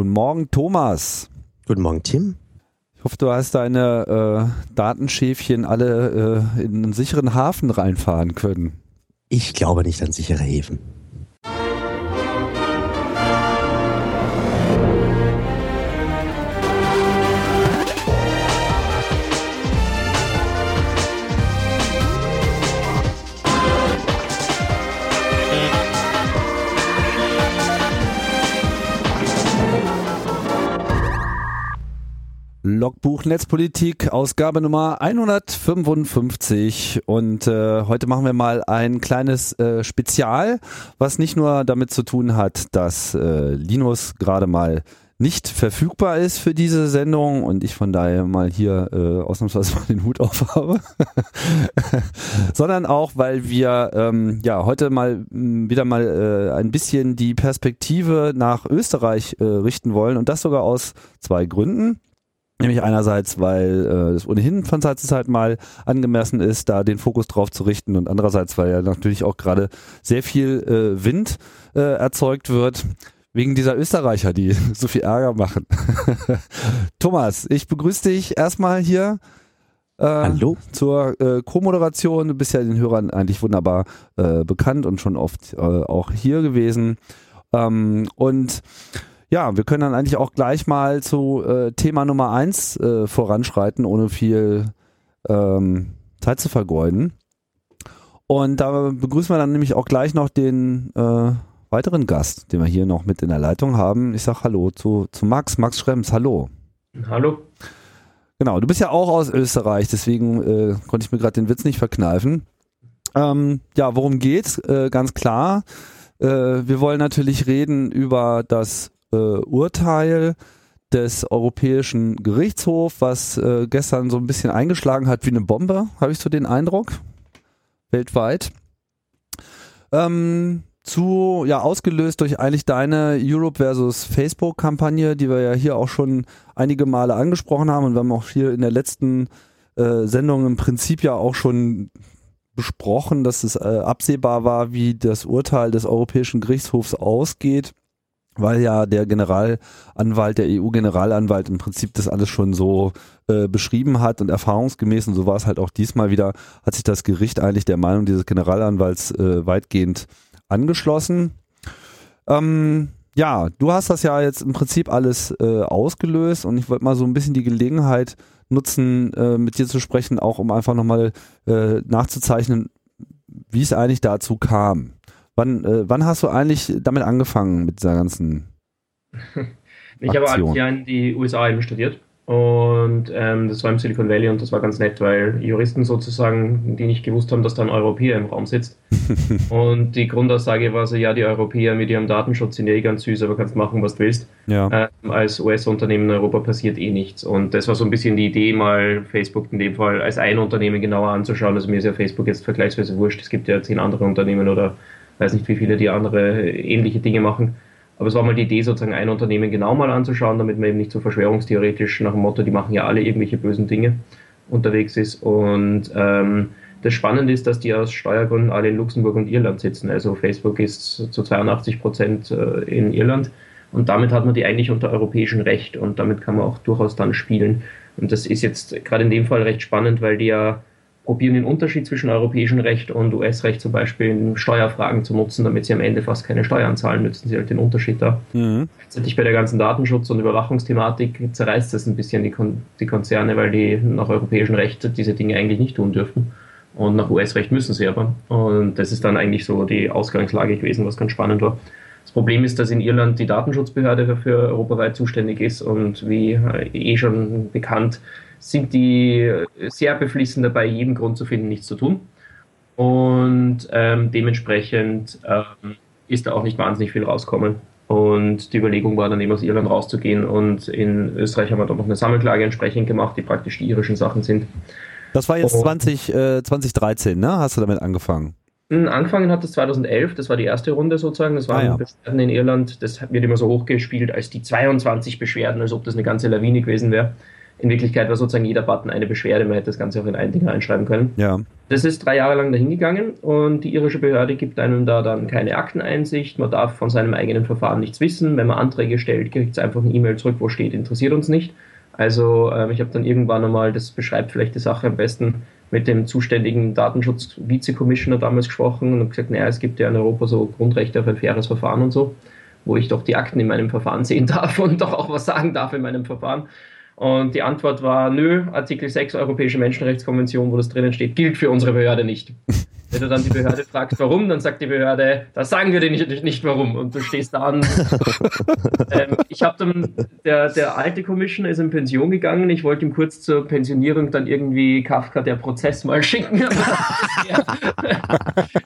Guten Morgen, Thomas. Guten Morgen, Tim. Ich hoffe, du hast deine äh, Datenschäfchen alle äh, in einen sicheren Hafen reinfahren können. Ich glaube nicht an sichere Häfen. Logbuch Netzpolitik, Ausgabe Nummer 155 und äh, heute machen wir mal ein kleines äh, Spezial, was nicht nur damit zu tun hat, dass äh, Linus gerade mal nicht verfügbar ist für diese Sendung und ich von daher mal hier äh, ausnahmsweise mal den Hut auf habe, sondern auch, weil wir ähm, ja heute mal wieder mal äh, ein bisschen die Perspektive nach Österreich äh, richten wollen und das sogar aus zwei Gründen. Nämlich einerseits, weil äh, es ohnehin von Zeit zu Zeit mal angemessen ist, da den Fokus drauf zu richten und andererseits, weil ja natürlich auch gerade sehr viel äh, Wind äh, erzeugt wird wegen dieser Österreicher, die so viel Ärger machen. Thomas, ich begrüße dich erstmal hier. Äh, Hallo. Zur äh, Co-Moderation. Du bist ja den Hörern eigentlich wunderbar äh, bekannt und schon oft äh, auch hier gewesen. Ähm, und ja, wir können dann eigentlich auch gleich mal zu äh, Thema Nummer eins äh, voranschreiten, ohne viel ähm, Zeit zu vergeuden. Und da begrüßen wir dann nämlich auch gleich noch den äh, weiteren Gast, den wir hier noch mit in der Leitung haben. Ich sag Hallo zu, zu Max, Max Schrems, hallo. Hallo. Genau, du bist ja auch aus Österreich, deswegen äh, konnte ich mir gerade den Witz nicht verkneifen. Ähm, ja, worum geht's? Äh, ganz klar. Äh, wir wollen natürlich reden über das äh, Urteil des Europäischen Gerichtshofs, was äh, gestern so ein bisschen eingeschlagen hat wie eine Bombe, habe ich so den Eindruck, weltweit. Ähm, zu, ja, ausgelöst durch eigentlich deine Europe versus Facebook-Kampagne, die wir ja hier auch schon einige Male angesprochen haben und wir haben auch hier in der letzten äh, Sendung im Prinzip ja auch schon besprochen, dass es äh, absehbar war, wie das Urteil des Europäischen Gerichtshofs ausgeht weil ja der Generalanwalt, der EU-Generalanwalt im Prinzip das alles schon so äh, beschrieben hat und erfahrungsgemäß, und so war es halt auch diesmal wieder, hat sich das Gericht eigentlich der Meinung dieses Generalanwalts äh, weitgehend angeschlossen. Ähm, ja, du hast das ja jetzt im Prinzip alles äh, ausgelöst und ich wollte mal so ein bisschen die Gelegenheit nutzen, äh, mit dir zu sprechen, auch um einfach nochmal äh, nachzuzeichnen, wie es eigentlich dazu kam. Wann, äh, wann hast du eigentlich damit angefangen mit dieser ganzen Ich habe ein Jahr in die USA eben studiert und ähm, das war im Silicon Valley und das war ganz nett, weil Juristen sozusagen, die nicht gewusst haben, dass da ein Europäer im Raum sitzt. und die Grundaussage war so, ja, die Europäer mit ihrem Datenschutz sind ja eh ganz süß, aber kannst machen, was du willst. Ja. Ähm, als US-Unternehmen in Europa passiert eh nichts. Und das war so ein bisschen die Idee, mal Facebook in dem Fall als ein Unternehmen genauer anzuschauen. Also mir ist ja Facebook jetzt vergleichsweise wurscht. Es gibt ja zehn andere Unternehmen oder weiß nicht, wie viele die andere ähnliche Dinge machen. Aber es war mal die Idee, sozusagen ein Unternehmen genau mal anzuschauen, damit man eben nicht so verschwörungstheoretisch nach dem Motto, die machen ja alle irgendwelche bösen Dinge unterwegs ist. Und ähm, das Spannende ist, dass die aus Steuergründen alle in Luxemburg und Irland sitzen. Also Facebook ist zu 82 Prozent äh, in Irland. Und damit hat man die eigentlich unter europäischem Recht und damit kann man auch durchaus dann spielen. Und das ist jetzt gerade in dem Fall recht spannend, weil die ja probieren den Unterschied zwischen europäischem Recht und US-Recht zum Beispiel in Steuerfragen zu nutzen, damit sie am Ende fast keine Steuern zahlen, nützen sie halt den Unterschied da. Mhm. Letztendlich bei der ganzen Datenschutz- und Überwachungsthematik zerreißt das ein bisschen die, Kon die Konzerne, weil die nach europäischem Recht diese Dinge eigentlich nicht tun dürfen. Und nach US-Recht müssen sie aber. Und das ist dann eigentlich so die Ausgangslage gewesen, was ganz spannend war. Das Problem ist, dass in Irland die Datenschutzbehörde für europaweit zuständig ist und wie eh schon bekannt, sind die sehr beflissen dabei, jeden Grund zu finden, nichts zu tun. Und ähm, dementsprechend ähm, ist da auch nicht wahnsinnig viel rauskommen. Und die Überlegung war dann eben aus Irland rauszugehen. Und in Österreich haben wir dann noch eine Sammelklage entsprechend gemacht, die praktisch die irischen Sachen sind. Das war jetzt 20, äh, 2013, ne? Hast du damit angefangen? Hm, angefangen hat das 2011, das war die erste Runde sozusagen. Das waren ah, ja. Beschwerden in Irland. Das wird immer so hochgespielt als die 22 Beschwerden, als ob das eine ganze Lawine gewesen wäre In Wirklichkeit war sozusagen jeder Button eine Beschwerde, man hätte das Ganze auch in ein Ding reinschreiben können. Ja. Das ist drei Jahre lang dahingegangen und die irische Behörde gibt einem da dann keine Akteneinsicht, man darf von seinem eigenen Verfahren nichts wissen. Wenn man Anträge stellt, kriegt es einfach eine E-Mail zurück, wo steht, interessiert uns nicht. Also ähm, ich habe dann irgendwann einmal, das beschreibt vielleicht die Sache am besten, mit dem zuständigen Datenschutz-Vize-Commissioner damals gesprochen und gesagt, naja, es gibt ja in Europa so Grundrechte auf ein faires Verfahren und so, wo ich doch die Akten in meinem Verfahren sehen darf und doch auch was sagen darf in meinem Verfahren. Und die Antwort war, nö, Artikel 6 Europäische Menschenrechtskonvention, wo das drinnen steht, gilt für unsere Behörde nicht. Wenn du dann die Behörde fragst, warum, dann sagt die Behörde, das sagen wir dir nicht, nicht warum. Und du stehst da an. ähm, ich habe dann, der, der alte Commissioner ist in Pension gegangen. Ich wollte ihm kurz zur Pensionierung dann irgendwie Kafka der Prozess mal schicken.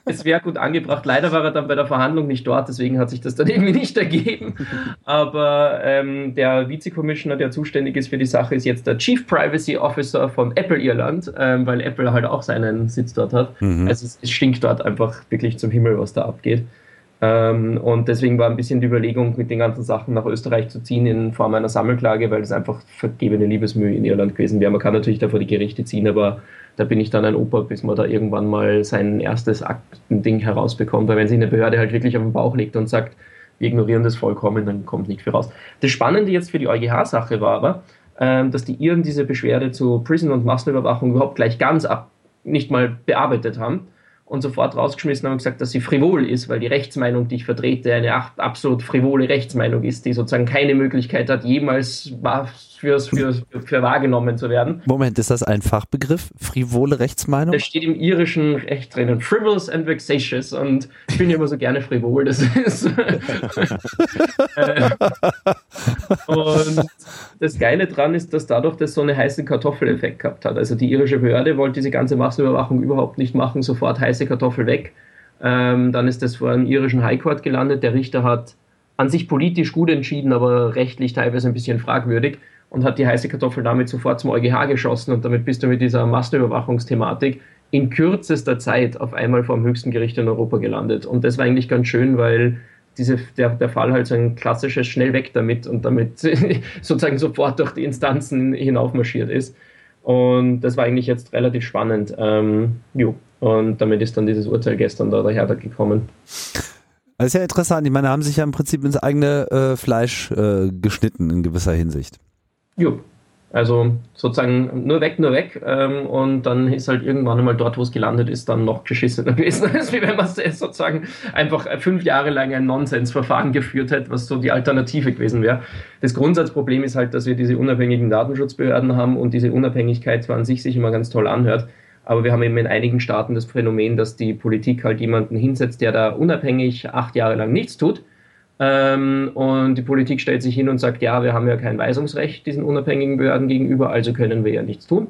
es wäre gut angebracht. Leider war er dann bei der Verhandlung nicht dort, deswegen hat sich das dann irgendwie nicht ergeben. Aber ähm, der Vize-Commissioner, der zuständig ist für die Sache, ist jetzt der Chief Privacy Officer von Apple Irland, ähm, weil Apple halt auch seinen Sitz dort hat. Mhm. Also es stinkt dort einfach wirklich zum Himmel, was da abgeht. Ähm, und deswegen war ein bisschen die Überlegung, mit den ganzen Sachen nach Österreich zu ziehen in Form einer Sammelklage, weil es einfach vergebene Liebesmühe in Irland gewesen wäre. Man kann natürlich da vor die Gerichte ziehen, aber da bin ich dann ein Opa, bis man da irgendwann mal sein erstes Aktending herausbekommt. Weil wenn sich eine Behörde halt wirklich auf den Bauch legt und sagt, wir ignorieren das vollkommen, dann kommt nicht viel raus. Das Spannende jetzt für die EuGH-Sache war aber, ähm, dass die Iren diese Beschwerde zu Prison- und Massenüberwachung überhaupt gleich ganz ab, nicht mal bearbeitet haben und sofort rausgeschmissen haben und gesagt, dass sie frivol ist, weil die Rechtsmeinung, die ich vertrete, eine absolut frivole Rechtsmeinung ist, die sozusagen keine Möglichkeit hat, jemals für, für, für wahrgenommen zu werden. Moment, ist das ein Fachbegriff? Frivole Rechtsmeinung? Das steht im irischen Recht drinnen. Frivolous and vexatious. Und ich bin immer so gerne frivol. Das ist. Und das Geile dran ist, dass dadurch das so einen heißen Kartoffeleffekt gehabt hat. Also die irische Behörde wollte diese ganze Massenüberwachung überhaupt nicht machen, sofort heiße Kartoffel weg. Ähm, dann ist das vor einem irischen High Court gelandet. Der Richter hat an sich politisch gut entschieden, aber rechtlich teilweise ein bisschen fragwürdig und hat die heiße Kartoffel damit sofort zum EuGH geschossen und damit bist du mit dieser Massenüberwachungsthematik in kürzester Zeit auf einmal vor dem höchsten Gericht in Europa gelandet. Und das war eigentlich ganz schön, weil diese, der, der Fall halt so ein klassisches schnell weg damit und damit sozusagen sofort durch die Instanzen hinaufmarschiert ist. Und das war eigentlich jetzt relativ spannend. Ähm, jo. Und damit ist dann dieses Urteil gestern da daher gekommen. Das ist ja interessant. Ich meine, haben sich ja im Prinzip ins eigene äh, Fleisch äh, geschnitten in gewisser Hinsicht. Jo. Also sozusagen nur weg, nur weg. Ähm, und dann ist halt irgendwann einmal dort, wo es gelandet ist, dann noch geschissener gewesen, als wie wenn man sozusagen einfach fünf Jahre lang ein Nonsensverfahren geführt hätte, was so die Alternative gewesen wäre. Das Grundsatzproblem ist halt, dass wir diese unabhängigen Datenschutzbehörden haben und diese Unabhängigkeit zwar an sich sich immer ganz toll anhört, aber wir haben eben in einigen Staaten das Phänomen, dass die Politik halt jemanden hinsetzt, der da unabhängig acht Jahre lang nichts tut. Ähm, und die Politik stellt sich hin und sagt, ja, wir haben ja kein Weisungsrecht diesen unabhängigen Behörden gegenüber, also können wir ja nichts tun.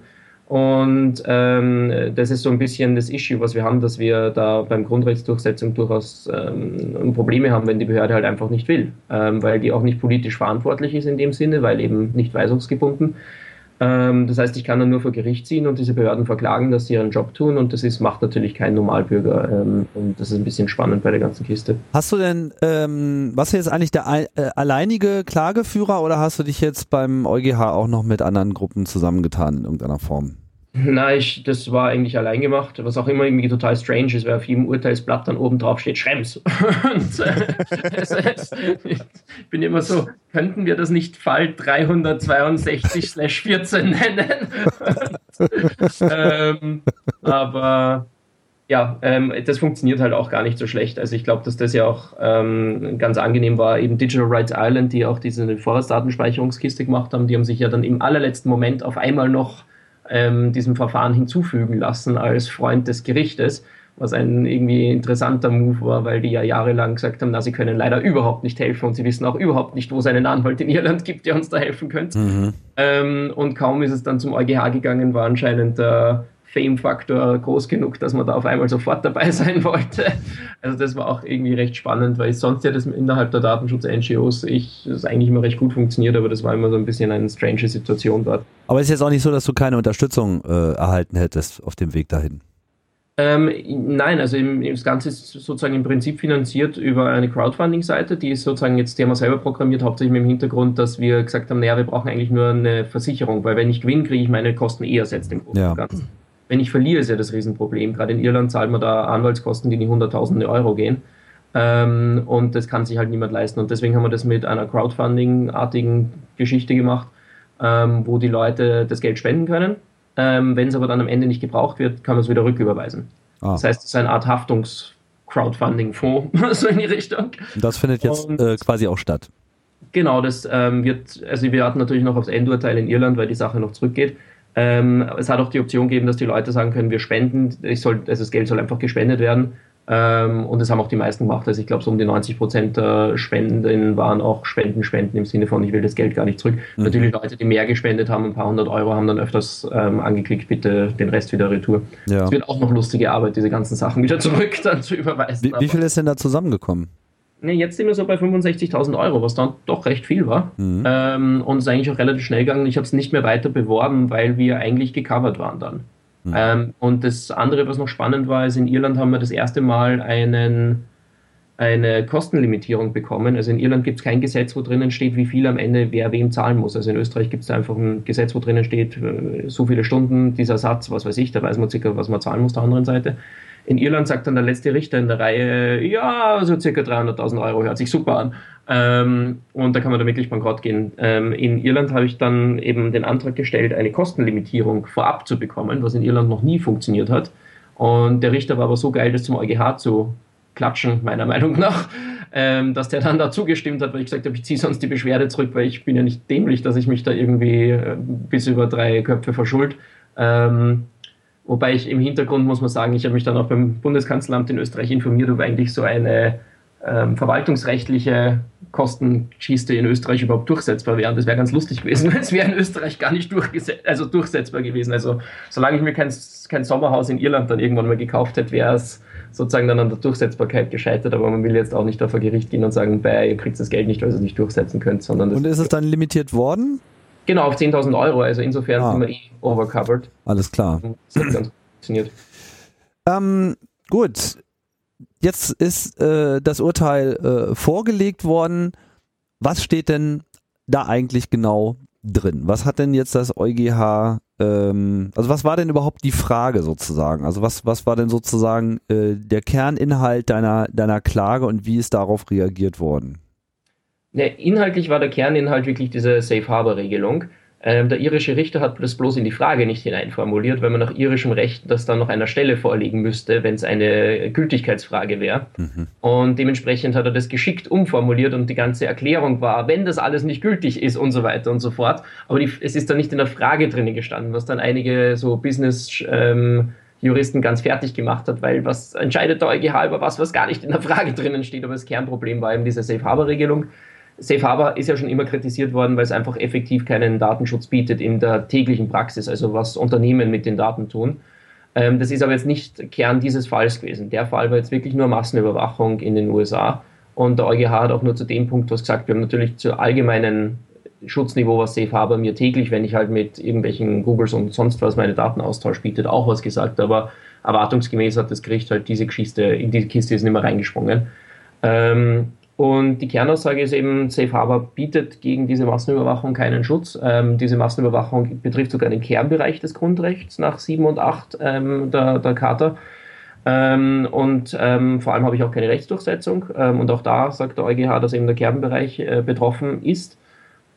Und ähm, das ist so ein bisschen das Issue, was wir haben, dass wir da beim Grundrechtsdurchsetzung durchaus ähm, Probleme haben, wenn die Behörde halt einfach nicht will, ähm, weil die auch nicht politisch verantwortlich ist in dem Sinne, weil eben nicht weisungsgebunden. Ähm, das heißt, ich kann dann nur vor Gericht ziehen und diese Behörden verklagen, dass sie ihren Job tun und das ist, macht natürlich kein Normalbürger ähm, und das ist ein bisschen spannend bei der ganzen Kiste. Hast du denn, ähm, was jetzt eigentlich der äh, alleinige Klageführer oder hast du dich jetzt beim EuGH auch noch mit anderen Gruppen zusammengetan in irgendeiner Form? Nein, ich, das war eigentlich allein gemacht, was auch immer irgendwie total strange ist, weil auf jedem Urteilsblatt dann oben drauf steht Schrems. Und, äh, das heißt, ich bin immer so, könnten wir das nicht Fall 362-14 nennen? ähm, aber ja, ähm, das funktioniert halt auch gar nicht so schlecht. Also ich glaube, dass das ja auch ähm, ganz angenehm war. Eben Digital Rights Island, die auch diese Vorratsdatenspeicherungskiste gemacht haben, die haben sich ja dann im allerletzten Moment auf einmal noch ähm, diesem Verfahren hinzufügen lassen als Freund des Gerichtes, was ein irgendwie interessanter Move war, weil die ja jahrelang gesagt haben, na, sie können leider überhaupt nicht helfen und sie wissen auch überhaupt nicht, wo es einen Anwalt in Irland gibt, der uns da helfen könnte. Mhm. Ähm, und kaum ist es dann zum EuGH gegangen, war anscheinend der Fame-Faktor groß genug, dass man da auf einmal sofort dabei sein wollte. Also das war auch irgendwie recht spannend, weil sonst ja das innerhalb der Datenschutz-NGOs ich das eigentlich immer recht gut funktioniert, aber das war immer so ein bisschen eine strange Situation dort. Aber es ist jetzt auch nicht so, dass du keine Unterstützung äh, erhalten hättest auf dem Weg dahin. Ähm, nein, also im, das Ganze ist sozusagen im Prinzip finanziert über eine Crowdfunding-Seite, die ist sozusagen jetzt, wir selber programmiert, hauptsächlich mit dem Hintergrund, dass wir gesagt haben, naja, wir brauchen eigentlich nur eine Versicherung, weil wenn ich gewinne, kriege ich meine Kosten eh ersetzt im Großen und Ganzen. Wenn ich verliere, ist ja das Riesenproblem. Gerade in Irland zahlt man da Anwaltskosten, die in die Hunderttausende Euro gehen. Ähm, und das kann sich halt niemand leisten. Und deswegen haben wir das mit einer Crowdfunding-artigen Geschichte gemacht, ähm, wo die Leute das Geld spenden können ähm, Wenn es aber dann am Ende nicht gebraucht wird, kann man es wieder rücküberweisen. Ah. Das heißt, es ist eine Art Haftungs-Crowdfunding-Fonds, so in die Richtung. Das findet jetzt Und, äh, quasi auch statt. Genau, das ähm, wird, also wir hatten natürlich noch aufs Endurteil in Irland, weil die Sache noch zurückgeht. Ähm, es hat auch die Option gegeben, dass die Leute sagen können, wir spenden, ich soll, also das Geld soll einfach gespendet werden. Ähm, und das haben auch die meisten gemacht. Also ich glaube, so um die 90 Prozent der Spenden waren auch Spenden, Spenden im Sinne von, ich will das Geld gar nicht zurück. Mhm. Natürlich Leute, die mehr gespendet haben, ein paar hundert Euro, haben dann öfters ähm, angeklickt, bitte den Rest wieder retour. Ja. Es wird auch noch lustige Arbeit, diese ganzen Sachen wieder zurück dann zu überweisen. Wie, wie viel ist denn da zusammengekommen? Ne, jetzt sind wir so bei 65.000 Euro, was dann doch recht viel war. Mhm. Ähm, und es ist eigentlich auch relativ schnell gegangen. Ich habe es nicht mehr weiter beworben, weil wir eigentlich gecovert waren dann. Mhm. Ähm, und das andere, was noch spannend war, ist, in Irland haben wir das erste Mal einen, eine Kostenlimitierung bekommen. Also in Irland gibt es kein Gesetz, wo drinnen steht, wie viel am Ende wer wem zahlen muss. Also in Österreich gibt es einfach ein Gesetz, wo drinnen steht, äh, so viele Stunden, dieser Satz, was weiß ich, da weiß man circa, was man zahlen muss der anderen Seite. In Irland sagt dann der letzte Richter in der Reihe, ja, so circa 300.000 Euro, hört sich super an. Ähm, und da kann man da wirklich bankrott gehen. Ähm, in Irland habe ich dann eben den Antrag gestellt, eine Kostenlimitierung vorab zu bekommen, was in Irland noch nie funktioniert hat. Und der Richter war aber so geil, das zum EuGH zu klatschen, meiner Meinung nach, ähm, dass der dann da zugestimmt hat, weil ich gesagt habe, ich ziehe sonst die Beschwerde zurück, weil ich bin ja nicht dämlich, dass ich mich da irgendwie äh, bis über drei Köpfe verschuld. Ähm, wobei ich im Hintergrund muss man sagen, ich habe mich dann auch beim Bundeskanzleramt in Österreich informiert, ob eigentlich so eine ähm, verwaltungsrechtliche Kostenschiste in Österreich überhaupt durchsetzbar wären. Das wäre ganz lustig gewesen, wenn es wäre in Österreich gar nicht also durchsetzbar gewesen. Also solange ich mir kein, kein Sommerhaus in Irland dann irgendwann mal gekauft hätte, wäre es sozusagen dann an der Durchsetzbarkeit gescheitert. Aber man will jetzt auch nicht auf ein Gericht gehen und sagen, bei, ihr kriegt das Geld nicht, weil ihr es nicht durchsetzen könnt. Sondern und ist es dann limitiert worden? Genau, auf 10.000 Euro. Also insofern ah. sind wir eh overcovered. Alles klar. Das hat ganz funktioniert. Ähm, gut, jetzt ist äh, das Urteil äh, vorgelegt worden. Was steht denn da eigentlich genau drin? Was hat denn jetzt das EuGH, ähm, also was war denn überhaupt die Frage sozusagen? Also was, was war denn sozusagen äh, der Kerninhalt deiner, deiner Klage und wie ist darauf reagiert worden? Ne, inhaltlich war der Kerninhalt wirklich diese Safe Harbor Regelung. Ähm, der irische Richter hat das bloß in die Frage nicht hineinformuliert, weil man nach irischem Recht das dann noch einer Stelle vorlegen müsste, wenn es eine Gültigkeitsfrage wäre. Mhm. Und dementsprechend hat er das geschickt umformuliert und die ganze Erklärung war, wenn das alles nicht gültig ist und so weiter und so fort. Aber die, es ist dann nicht in der Frage drinnen gestanden, was dann einige so Business ähm, Juristen ganz fertig gemacht hat, weil was entscheidet der EuGH über was, was gar nicht in der Frage drinnen steht. Aber das Kernproblem war eben diese Safe Harbor Regelung Safe Harbor ist ja schon immer kritisiert worden, weil es einfach effektiv keinen Datenschutz bietet in der täglichen Praxis, also was Unternehmen mit den Daten tun. Ähm, das ist aber jetzt nicht Kern dieses Falls gewesen. Der Fall war jetzt wirklich nur Massenüberwachung in den USA. Und der EuGH hat auch nur zu dem Punkt was gesagt. Wir haben natürlich zu allgemeinen Schutzniveau, was Safe Harbor mir täglich, wenn ich halt mit irgendwelchen Googles und sonst was meine Daten austausch bietet, auch was gesagt. Aber erwartungsgemäß hat das Gericht halt diese Kiste, in die Kiste ist nicht mehr reingesprungen. Ähm, und die Kernaussage ist eben, Safe Harbor bietet gegen diese Massenüberwachung keinen Schutz. Ähm, diese Massenüberwachung betrifft sogar den Kernbereich des Grundrechts nach 7 und 8 ähm, der, der Charta. Ähm, und ähm, vor allem habe ich auch keine Rechtsdurchsetzung. Ähm, und auch da sagt der EuGH, dass eben der Kernbereich äh, betroffen ist.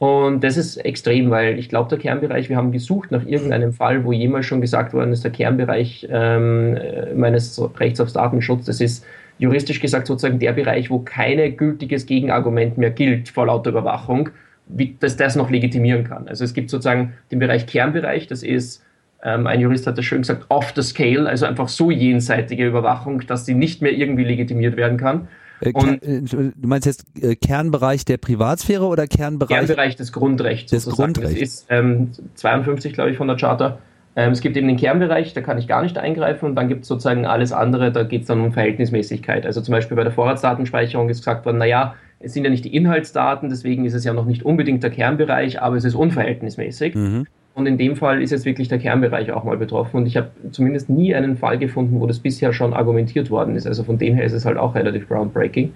Und das ist extrem, weil ich glaube, der Kernbereich, wir haben gesucht nach irgendeinem Fall, wo jemals schon gesagt worden ist, der Kernbereich ähm, meines Rechts auf Datenschutz, das ist juristisch gesagt sozusagen der Bereich, wo kein gültiges Gegenargument mehr gilt vor lauter Überwachung, wie, dass das noch legitimieren kann. Also es gibt sozusagen den Bereich Kernbereich, das ist, ähm, ein Jurist hat das schön gesagt, off the scale, also einfach so jenseitige Überwachung, dass sie nicht mehr irgendwie legitimiert werden kann. Äh, und äh, du meinst jetzt äh, Kernbereich der Privatsphäre oder Kernbereich? Kernbereich des Grundrechts. Des Grundrechts. Das ist ähm, 52, glaube ich, von der Charta. Ähm, es gibt eben den Kernbereich, da kann ich gar nicht eingreifen und dann gibt es sozusagen alles andere, da geht es dann um Verhältnismäßigkeit. Also zum Beispiel bei der Vorratsdatenspeicherung ist gesagt worden, naja, es sind ja nicht die Inhaltsdaten, deswegen ist es ja noch nicht unbedingt der Kernbereich, aber es ist unverhältnismäßig. Mhm. Und in dem Fall ist jetzt wirklich der Kernbereich auch mal betroffen. Und ich habe zumindest nie einen Fall gefunden, wo das bisher schon argumentiert worden ist. Also von dem her ist es halt auch relativ groundbreaking.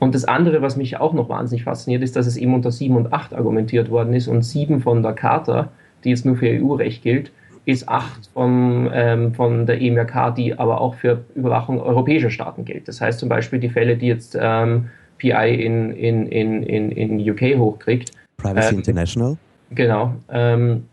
Und das andere, was mich auch noch wahnsinnig fasziniert, ist, dass es eben unter 7 und 8 argumentiert worden ist und 7 von der Charta, die jetzt nur für EU-Recht gilt, ist 8 von, ähm, von der EMRK, die aber auch für Überwachung europäischer Staaten gilt. Das heißt zum Beispiel die Fälle, die jetzt ähm, PI in, in, in, in, in UK hochkriegt. Privacy ähm, International. Genau. Ähm,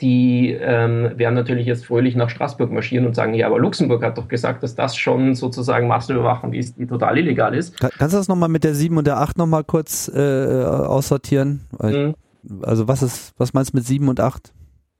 die ähm, werden natürlich jetzt fröhlich nach Straßburg marschieren und sagen, ja, aber Luxemburg hat doch gesagt, dass das schon sozusagen Massenüberwachung ist, die total illegal ist. Kannst du das nochmal mit der 7 und der 8 nochmal kurz äh, aussortieren? Mhm. Also was ist, was meinst du mit 7 und 8?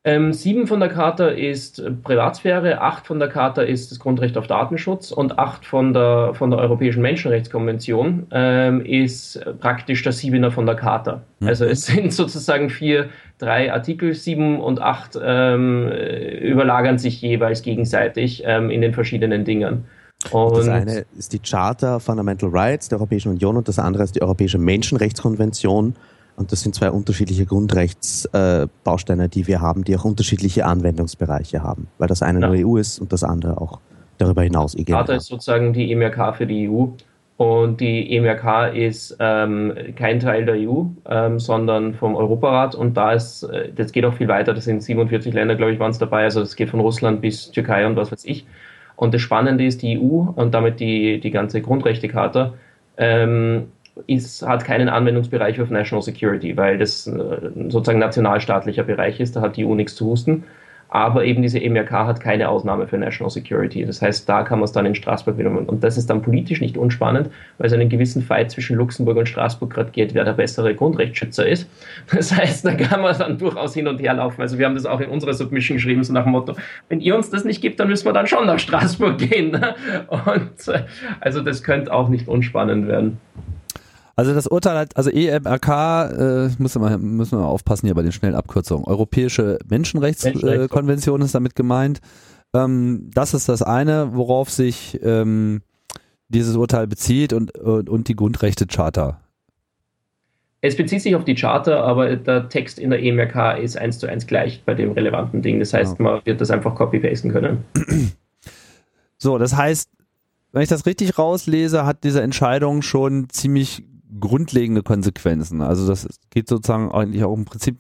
Ähm, sieben von der Charta ist Privatsphäre, acht von der Charta ist das Grundrecht auf Datenschutz und acht von der, von der Europäischen Menschenrechtskonvention ähm, ist praktisch der Siebener von der Charta. Mhm. Also es sind sozusagen vier, drei Artikel, sieben und acht ähm, überlagern sich jeweils gegenseitig ähm, in den verschiedenen Dingen. Und das eine ist die Charta Fundamental Rights der Europäischen Union und das andere ist die Europäische Menschenrechtskonvention und das sind zwei unterschiedliche Grundrechtsbausteine, äh, die wir haben, die auch unterschiedliche Anwendungsbereiche haben, weil das eine ja. nur EU ist und das andere auch darüber hinaus EGMR. CARTA ist sozusagen die EMRK für die EU und die EMRK ist ähm, kein Teil der EU, ähm, sondern vom Europarat und da ist, äh, das geht auch viel weiter, das sind 47 Länder, glaube ich, waren es dabei, also es geht von Russland bis Türkei und was weiß ich. Und das Spannende ist, die EU und damit die, die ganze Grundrechtecharta ähm, ist, hat keinen Anwendungsbereich auf National Security, weil das äh, sozusagen nationalstaatlicher Bereich ist, da hat die EU nichts zu husten. Aber eben diese EMRK hat keine Ausnahme für National Security. Das heißt, da kann man es dann in Straßburg wieder machen. Und das ist dann politisch nicht unspannend, weil es einen gewissen Fight zwischen Luxemburg und Straßburg gerade geht, wer der bessere Grundrechtsschützer ist. Das heißt, da kann man dann durchaus hin und her laufen. Also wir haben das auch in unserer Submission geschrieben, so nach dem Motto, wenn ihr uns das nicht gibt, dann müssen wir dann schon nach Straßburg gehen. Und äh, also das könnte auch nicht unspannend werden. Also das Urteil hat, also EMRK, äh, müssen, wir, müssen wir aufpassen hier bei den schnellen Abkürzungen. Europäische Menschenrechtskonvention äh, ist damit gemeint. Ähm, das ist das eine, worauf sich ähm, dieses Urteil bezieht und, und, und die Grundrechte-Charta. Es bezieht sich auf die Charta, aber der Text in der EMRK ist eins zu eins gleich bei dem relevanten Ding. Das heißt, ja. man wird das einfach copy-pasten können. So, das heißt, wenn ich das richtig rauslese, hat diese Entscheidung schon ziemlich grundlegende Konsequenzen. Also das geht sozusagen eigentlich auch im Prinzip,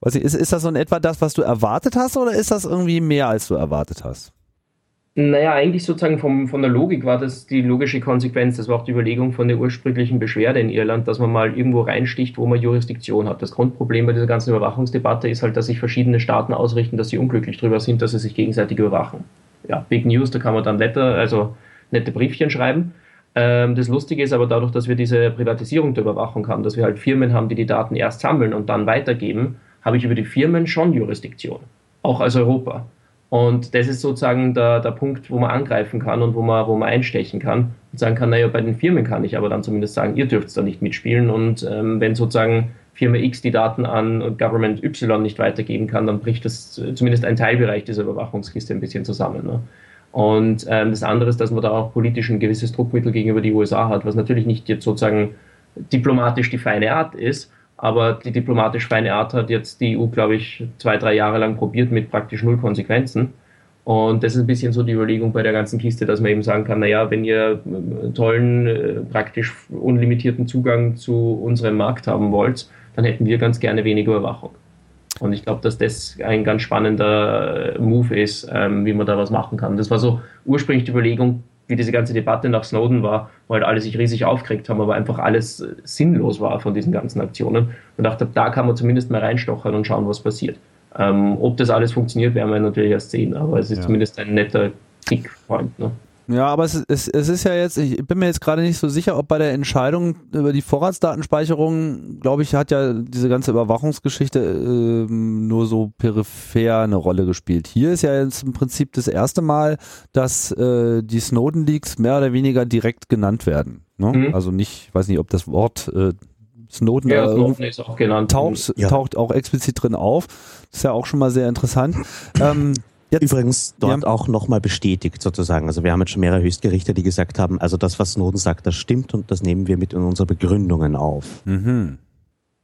weiß ich, ist, ist das so in etwa das, was du erwartet hast oder ist das irgendwie mehr, als du erwartet hast? Naja, eigentlich sozusagen vom, von der Logik war das die logische Konsequenz. Das war auch die Überlegung von der ursprünglichen Beschwerde in Irland, dass man mal irgendwo reinsticht, wo man Jurisdiktion hat. Das Grundproblem bei dieser ganzen Überwachungsdebatte ist halt, dass sich verschiedene Staaten ausrichten, dass sie unglücklich darüber sind, dass sie sich gegenseitig überwachen. Ja, Big News, da kann man dann Letter, also nette Briefchen schreiben. Ähm, das Lustige ist aber dadurch, dass wir diese Privatisierung der Überwachung haben, dass wir halt Firmen haben, die die Daten erst sammeln und dann weitergeben, habe ich über die Firmen schon Jurisdiktion, auch als Europa. Und das ist sozusagen der, der Punkt, wo man angreifen kann und wo man, wo man einstechen kann und sagen kann, naja, bei den Firmen kann ich aber dann zumindest sagen, ihr dürft da nicht mitspielen und ähm, wenn sozusagen Firma X die Daten an Government Y nicht weitergeben kann, dann bricht das äh, zumindest ein Teilbereich dieser Überwachungskiste ein bisschen zusammen. Ne? Und ähm, das andere ist, dass man da auch politisch ein gewisses Druckmittel gegenüber die USA hat, was natürlich nicht jetzt sozusagen diplomatisch die feine Art ist, aber die diplomatisch feine Art hat jetzt die EU, glaube ich, zwei, drei Jahre lang probiert mit praktisch null Konsequenzen. Und das ist ein bisschen so die Überlegung bei der ganzen Kiste, dass man eben sagen kann, naja, wenn ihr äh, tollen, äh, praktisch unlimitierten Zugang zu unserem Markt haben wollt, dann hätten wir ganz gerne weniger Überwachung. Und ich glaube, dass das ein ganz spannender Move ist, ähm, wie man da was machen kann. Das war so ursprünglich die Überlegung, wie diese ganze Debatte nach Snowden war, wo halt alle sich riesig aufgeregt haben, aber einfach alles sinnlos war von diesen ganzen Aktionen. Und dachte, da kann man zumindest mal reinstochern und schauen, was passiert. Ähm, ob das alles funktioniert, werden wir natürlich erst sehen, aber es ist ja. zumindest ein netter Kickpoint. Ne? Ja, aber es, es, es ist ja jetzt, ich bin mir jetzt gerade nicht so sicher, ob bei der Entscheidung über die Vorratsdatenspeicherung, glaube ich, hat ja diese ganze Überwachungsgeschichte äh, nur so peripher eine Rolle gespielt. Hier ist ja jetzt im Prinzip das erste Mal, dass äh, die Snowden-Leaks mehr oder weniger direkt genannt werden. Ne? Mhm. Also nicht, ich weiß nicht, ob das Wort äh, Snowden, ja, Snowden ist auch genannt. Taucht, ja. taucht auch explizit drin auf. Das ist ja auch schon mal sehr interessant. ähm, Jetzt, Übrigens dort ja. auch nochmal bestätigt sozusagen. Also wir haben jetzt schon mehrere Höchstgerichte, die gesagt haben, also das, was Snowden sagt, das stimmt und das nehmen wir mit in unsere Begründungen auf. Mhm.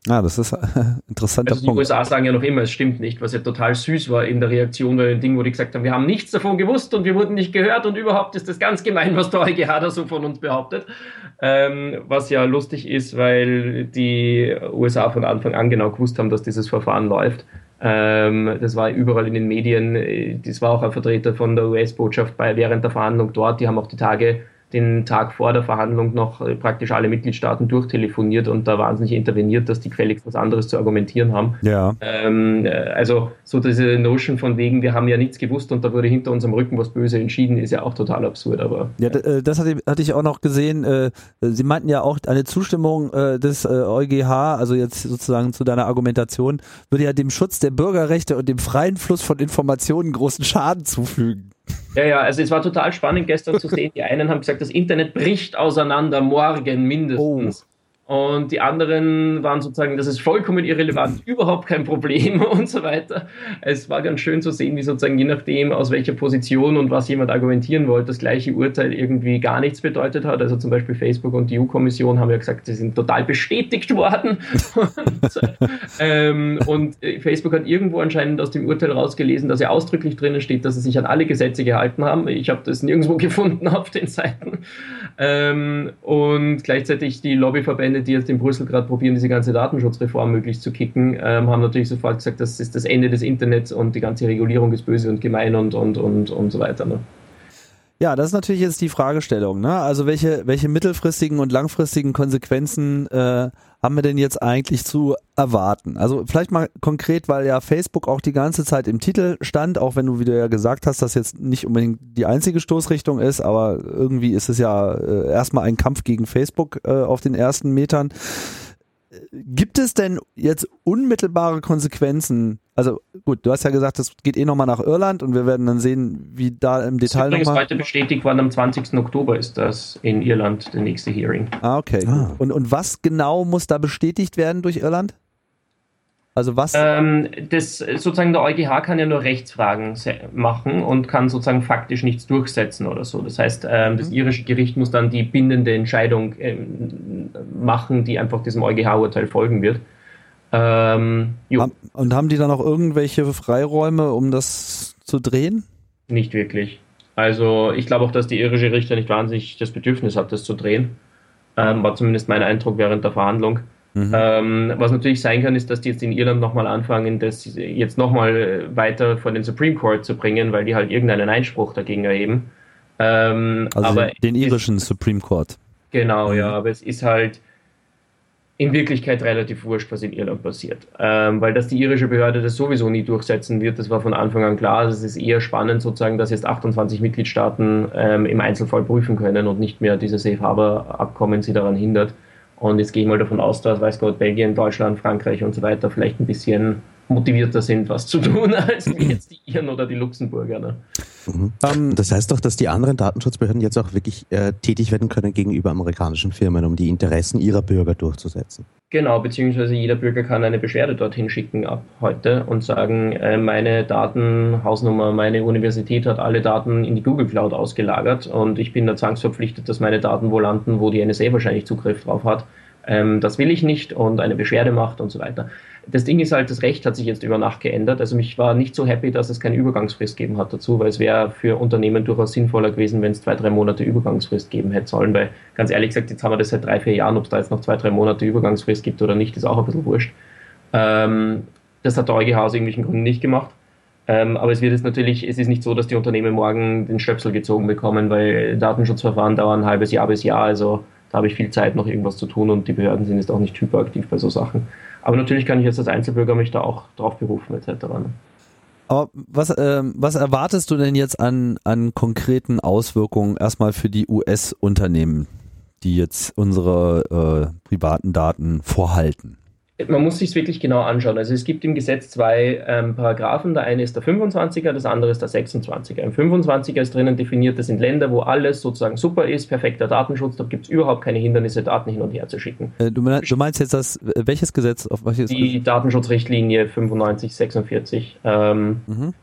Ah, das ist ein interessanter also die Punkt. Die USA sagen ja noch immer, es stimmt nicht, was ja total süß war in der Reaktion bei den Dingen, wo die gesagt haben, wir haben nichts davon gewusst und wir wurden nicht gehört und überhaupt ist das ganz gemein, was der EuGH da so von uns behauptet. Ähm, was ja lustig ist, weil die USA von Anfang an genau gewusst haben, dass dieses Verfahren läuft. Ähm, das war überall in den Medien. Das war auch ein Vertreter von der US-Botschaft bei während der Verhandlung dort. Die haben auch die Tage den Tag vor der Verhandlung noch äh, praktisch alle Mitgliedstaaten durchtelefoniert und da wahnsinnig interveniert, dass die gefälligst was anderes zu argumentieren haben. Ja. Ähm, äh, also so diese Notion von wegen, wir haben ja nichts gewusst und da wurde hinter unserem Rücken was Böse entschieden, ist ja auch total absurd. Aber ja, äh, das hatte, hatte ich auch noch gesehen. Sie meinten ja auch, eine Zustimmung des EuGH, also jetzt sozusagen zu deiner Argumentation, würde ja dem Schutz der Bürgerrechte und dem freien Fluss von Informationen großen Schaden zufügen. Ja, ja, also es war total spannend gestern zu sehen. Die einen haben gesagt, das Internet bricht auseinander, morgen mindestens. Oh. Und die anderen waren sozusagen, das ist vollkommen irrelevant, überhaupt kein Problem und so weiter. Es war ganz schön zu sehen, wie sozusagen je nachdem, aus welcher Position und was jemand argumentieren wollte, das gleiche Urteil irgendwie gar nichts bedeutet hat. Also zum Beispiel Facebook und die EU-Kommission haben ja gesagt, sie sind total bestätigt worden. und, ähm, und Facebook hat irgendwo anscheinend aus dem Urteil rausgelesen, dass ja ausdrücklich drinnen steht, dass sie sich an alle Gesetze gehalten haben. Ich habe das nirgendwo gefunden auf den Seiten. Ähm, und gleichzeitig die Lobbyverbände, die jetzt in Brüssel gerade probieren, diese ganze Datenschutzreform möglichst zu kicken, ähm, haben natürlich sofort gesagt, das ist das Ende des Internets und die ganze Regulierung ist böse und gemein und, und, und, und so weiter. Ne? Ja, das ist natürlich jetzt die Fragestellung. Ne? Also welche, welche mittelfristigen und langfristigen Konsequenzen äh, haben wir denn jetzt eigentlich zu erwarten? Also vielleicht mal konkret, weil ja Facebook auch die ganze Zeit im Titel stand, auch wenn du wieder ja gesagt hast, dass jetzt nicht unbedingt die einzige Stoßrichtung ist, aber irgendwie ist es ja äh, erstmal ein Kampf gegen Facebook äh, auf den ersten Metern. Gibt es denn jetzt unmittelbare Konsequenzen? Also gut, du hast ja gesagt, das geht eh nochmal nach Irland und wir werden dann sehen, wie da im Detail nochmal... Das ist heute bestätigt worden, am 20. Oktober ist das in Irland der nächste Hearing. Ah, okay. Ah. Und, und was genau muss da bestätigt werden durch Irland? Also was? Ähm, das sozusagen der EuGH kann ja nur Rechtsfragen machen und kann sozusagen faktisch nichts durchsetzen oder so. Das heißt, ähm, das mhm. irische Gericht muss dann die bindende Entscheidung ähm, machen, die einfach diesem EuGH-Urteil folgen wird. Ähm, und haben die dann auch irgendwelche Freiräume, um das zu drehen? Nicht wirklich. Also ich glaube auch, dass die irische Richter nicht wahnsinnig das Bedürfnis hat, das zu drehen. Ähm, war zumindest mein Eindruck während der Verhandlung. Mhm. Ähm, was natürlich sein kann, ist, dass die jetzt in Irland nochmal anfangen, das jetzt nochmal weiter vor den Supreme Court zu bringen, weil die halt irgendeinen Einspruch dagegen erheben. Ähm, also aber den, den irischen ist, Supreme Court. Genau, mhm. ja, aber es ist halt in Wirklichkeit relativ wurscht, was in Irland passiert. Ähm, weil dass die irische Behörde das sowieso nie durchsetzen wird, das war von Anfang an klar. Es ist eher spannend sozusagen, dass jetzt 28 Mitgliedstaaten ähm, im Einzelfall prüfen können und nicht mehr dieses Safe Harbor Abkommen sie daran hindert. Und jetzt gehe ich mal davon aus, dass, weiß Gott, Belgien, Deutschland, Frankreich und so weiter vielleicht ein bisschen motivierter sind, was zu tun, als jetzt die Iren oder die Luxemburger. Ne? Mhm. Um, ähm, das heißt doch, dass die anderen Datenschutzbehörden jetzt auch wirklich äh, tätig werden können gegenüber amerikanischen Firmen, um die Interessen ihrer Bürger durchzusetzen. Genau, beziehungsweise jeder Bürger kann eine Beschwerde dorthin schicken ab heute und sagen, äh, meine Daten, Hausnummer, meine Universität hat alle Daten in die Google Cloud ausgelagert und ich bin da zwangsverpflichtet, dass meine Daten wo landen, wo die NSA wahrscheinlich Zugriff drauf hat. Ähm, das will ich nicht und eine Beschwerde macht und so weiter das Ding ist halt, das Recht hat sich jetzt über Nacht geändert. Also mich war nicht so happy, dass es keine Übergangsfrist geben hat dazu, weil es wäre für Unternehmen durchaus sinnvoller gewesen, wenn es zwei, drei Monate Übergangsfrist geben hätte sollen, weil ganz ehrlich gesagt, jetzt haben wir das seit drei, vier Jahren, ob es da jetzt noch zwei, drei Monate Übergangsfrist gibt oder nicht, ist auch ein bisschen wurscht. Ähm, das hat der EuGH aus irgendwelchen Gründen nicht gemacht. Ähm, aber es wird jetzt natürlich, es ist nicht so, dass die Unternehmen morgen den Stöpsel gezogen bekommen, weil Datenschutzverfahren dauern ein halbes Jahr bis Jahr, also habe ich viel Zeit, noch irgendwas zu tun und die Behörden sind jetzt auch nicht hyperaktiv bei so Sachen. Aber natürlich kann ich jetzt als Einzelbürger mich da auch drauf berufen etc. Ne? Aber was, äh, was erwartest du denn jetzt an, an konkreten Auswirkungen erstmal für die US-Unternehmen, die jetzt unsere äh, privaten Daten vorhalten? Man muss sich wirklich genau anschauen. Also es gibt im Gesetz zwei ähm, Paragraphen. Der eine ist der 25er, das andere ist der 26er. Im 25er ist drinnen definiert, das sind Länder, wo alles sozusagen super ist, perfekter Datenschutz, da gibt es überhaupt keine Hindernisse, Daten hin und her zu schicken. Äh, du, meinst, du, meinst jetzt das, welches Gesetz? Auf welches Die Datenschutzrichtlinie 9546. Ähm, mhm.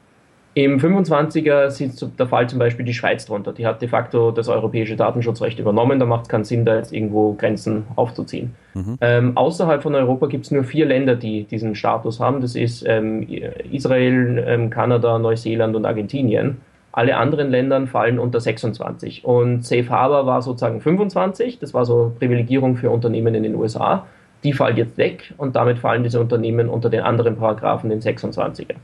Im 25er sitzt der Fall zum Beispiel die Schweiz drunter. Die hat de facto das europäische Datenschutzrecht übernommen. Da macht es keinen Sinn, da jetzt irgendwo Grenzen aufzuziehen. Mhm. Ähm, außerhalb von Europa gibt es nur vier Länder, die diesen Status haben. Das ist ähm, Israel, ähm, Kanada, Neuseeland und Argentinien. Alle anderen Länder fallen unter 26. Und Safe Harbor war sozusagen 25. Das war so Privilegierung für Unternehmen in den USA. Die fällt jetzt weg und damit fallen diese Unternehmen unter den anderen Paragraphen, den 26er.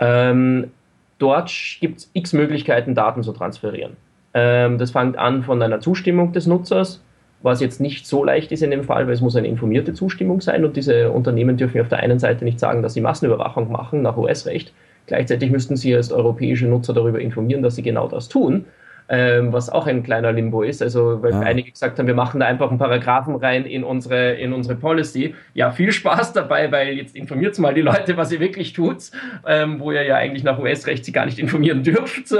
Ähm, dort gibt es x Möglichkeiten, Daten zu transferieren. Ähm, das fängt an von einer Zustimmung des Nutzers, was jetzt nicht so leicht ist in dem Fall, weil es muss eine informierte Zustimmung sein und diese Unternehmen dürfen auf der einen Seite nicht sagen, dass sie Massenüberwachung machen nach US-Recht. Gleichzeitig müssten sie als europäische Nutzer darüber informieren, dass sie genau das tun ähm, was auch ein kleiner Limbo ist. Also, weil ja. einige gesagt haben, wir machen da einfach einen Paragraphen rein in unsere, in unsere Policy. Ja, viel Spaß dabei, weil jetzt informiert mal die Leute, was ihr wirklich tut, ähm, wo ihr ja eigentlich nach US-Recht sie gar nicht informieren dürft.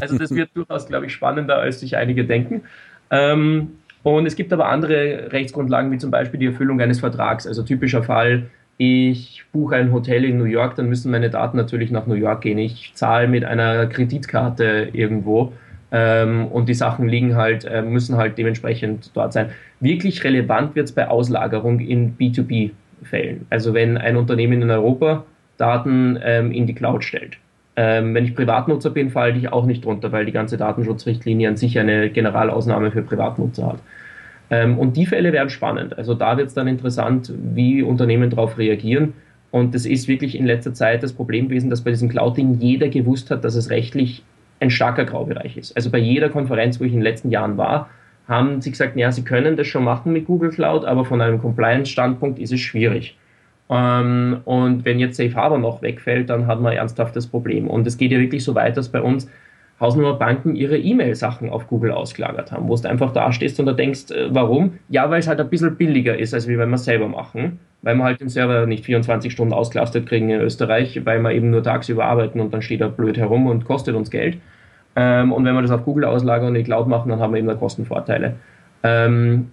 also, das wird durchaus, glaube ich, spannender, als sich einige denken. Ähm, und es gibt aber andere Rechtsgrundlagen, wie zum Beispiel die Erfüllung eines Vertrags. Also typischer Fall, ich buche ein Hotel in New York, dann müssen meine Daten natürlich nach New York gehen. Ich zahle mit einer Kreditkarte irgendwo ähm, und die Sachen liegen halt, äh, müssen halt dementsprechend dort sein. Wirklich relevant wird es bei Auslagerung in B2B-Fällen. Also wenn ein Unternehmen in Europa Daten ähm, in die Cloud stellt. Ähm, wenn ich Privatnutzer bin, falle ich auch nicht drunter, weil die ganze Datenschutzrichtlinie an sich eine Generalausnahme für Privatnutzer hat. Ähm, und die Fälle werden spannend. Also da wird es dann interessant, wie Unternehmen darauf reagieren. Und das ist wirklich in letzter Zeit das Problem gewesen, dass bei diesem Cloud-Ding jeder gewusst hat, dass es rechtlich ein starker Graubereich ist. Also bei jeder Konferenz, wo ich in den letzten Jahren war, haben sie gesagt, ja, sie können das schon machen mit Google Cloud, aber von einem Compliance-Standpunkt ist es schwierig. Ähm, und wenn jetzt Safe Harbor noch wegfällt, dann hat man ein ernsthaftes Problem. Und es geht ja wirklich so weit, dass bei uns Hausnummerbanken ihre E-Mail-Sachen auf Google ausgelagert haben, wo du einfach da stehst und da denkst, äh, warum? Ja, weil es halt ein bisschen billiger ist, als wenn wir es selber machen, weil wir halt den Server nicht 24 Stunden ausgelastet kriegen in Österreich, weil wir eben nur tagsüber arbeiten und dann steht er blöd herum und kostet uns Geld. Ähm, und wenn wir das auf Google auslagern und in die Cloud machen, dann haben wir eben da Kostenvorteile. Ähm,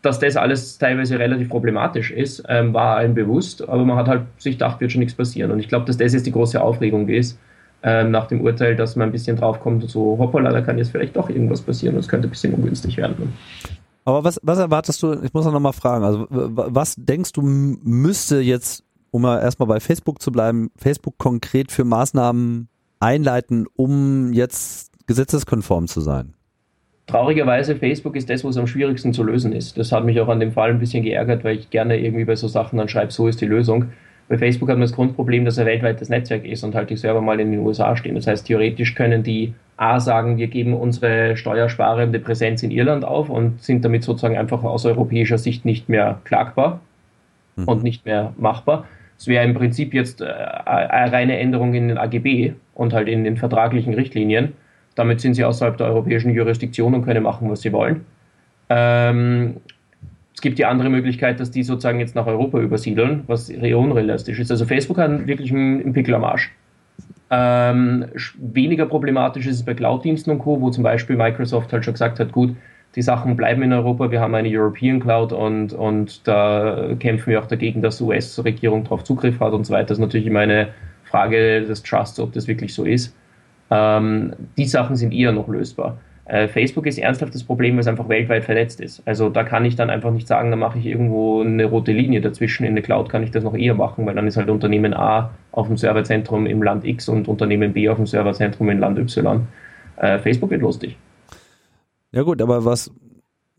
dass das alles teilweise relativ problematisch ist, ähm, war allen bewusst, aber man hat halt sich gedacht, wird schon nichts passieren. Und ich glaube, dass das jetzt die große Aufregung ist, ähm, nach dem Urteil, dass man ein bisschen draufkommt, so hoppala, da kann jetzt vielleicht doch irgendwas passieren und es könnte ein bisschen ungünstig werden. Aber was, was erwartest du, ich muss noch mal fragen, also was denkst du müsste jetzt, um mal erstmal bei Facebook zu bleiben, Facebook konkret für Maßnahmen einleiten, um jetzt gesetzeskonform zu sein? Traurigerweise, Facebook ist das, was am schwierigsten zu lösen ist. Das hat mich auch an dem Fall ein bisschen geärgert, weil ich gerne irgendwie bei so Sachen dann schreibe, so ist die Lösung. Bei Facebook hat man das Grundproblem, dass er weltweites Netzwerk ist und halt die Server mal in den USA stehen. Das heißt, theoretisch können die A sagen, wir geben unsere steuersparende Präsenz in Irland auf und sind damit sozusagen einfach aus europäischer Sicht nicht mehr klagbar mhm. und nicht mehr machbar. Es wäre im Prinzip jetzt äh, eine reine Änderung in den AGB und halt in den vertraglichen Richtlinien. Damit sind sie außerhalb der europäischen Jurisdiktion und können machen, was sie wollen. Ähm, es gibt die andere Möglichkeit, dass die sozusagen jetzt nach Europa übersiedeln, was unrealistisch ist. Also Facebook hat wirklich einen Pickel am Arsch. Ähm, weniger problematisch ist es bei Cloud-Diensten und Co., wo zum Beispiel Microsoft halt schon gesagt hat, gut, die Sachen bleiben in Europa, wir haben eine European Cloud und, und da kämpfen wir auch dagegen, dass die US-Regierung darauf Zugriff hat und so weiter. Das ist natürlich immer eine Frage des Trusts, ob das wirklich so ist. Ähm, die Sachen sind eher noch lösbar. Äh, Facebook ist ernsthaft das Problem, weil es einfach weltweit vernetzt ist. Also da kann ich dann einfach nicht sagen, da mache ich irgendwo eine rote Linie dazwischen. In der Cloud kann ich das noch eher machen, weil dann ist halt Unternehmen A auf dem Serverzentrum im Land X und Unternehmen B auf dem Serverzentrum im Land Y. Äh, Facebook wird lustig. Ja gut, aber was,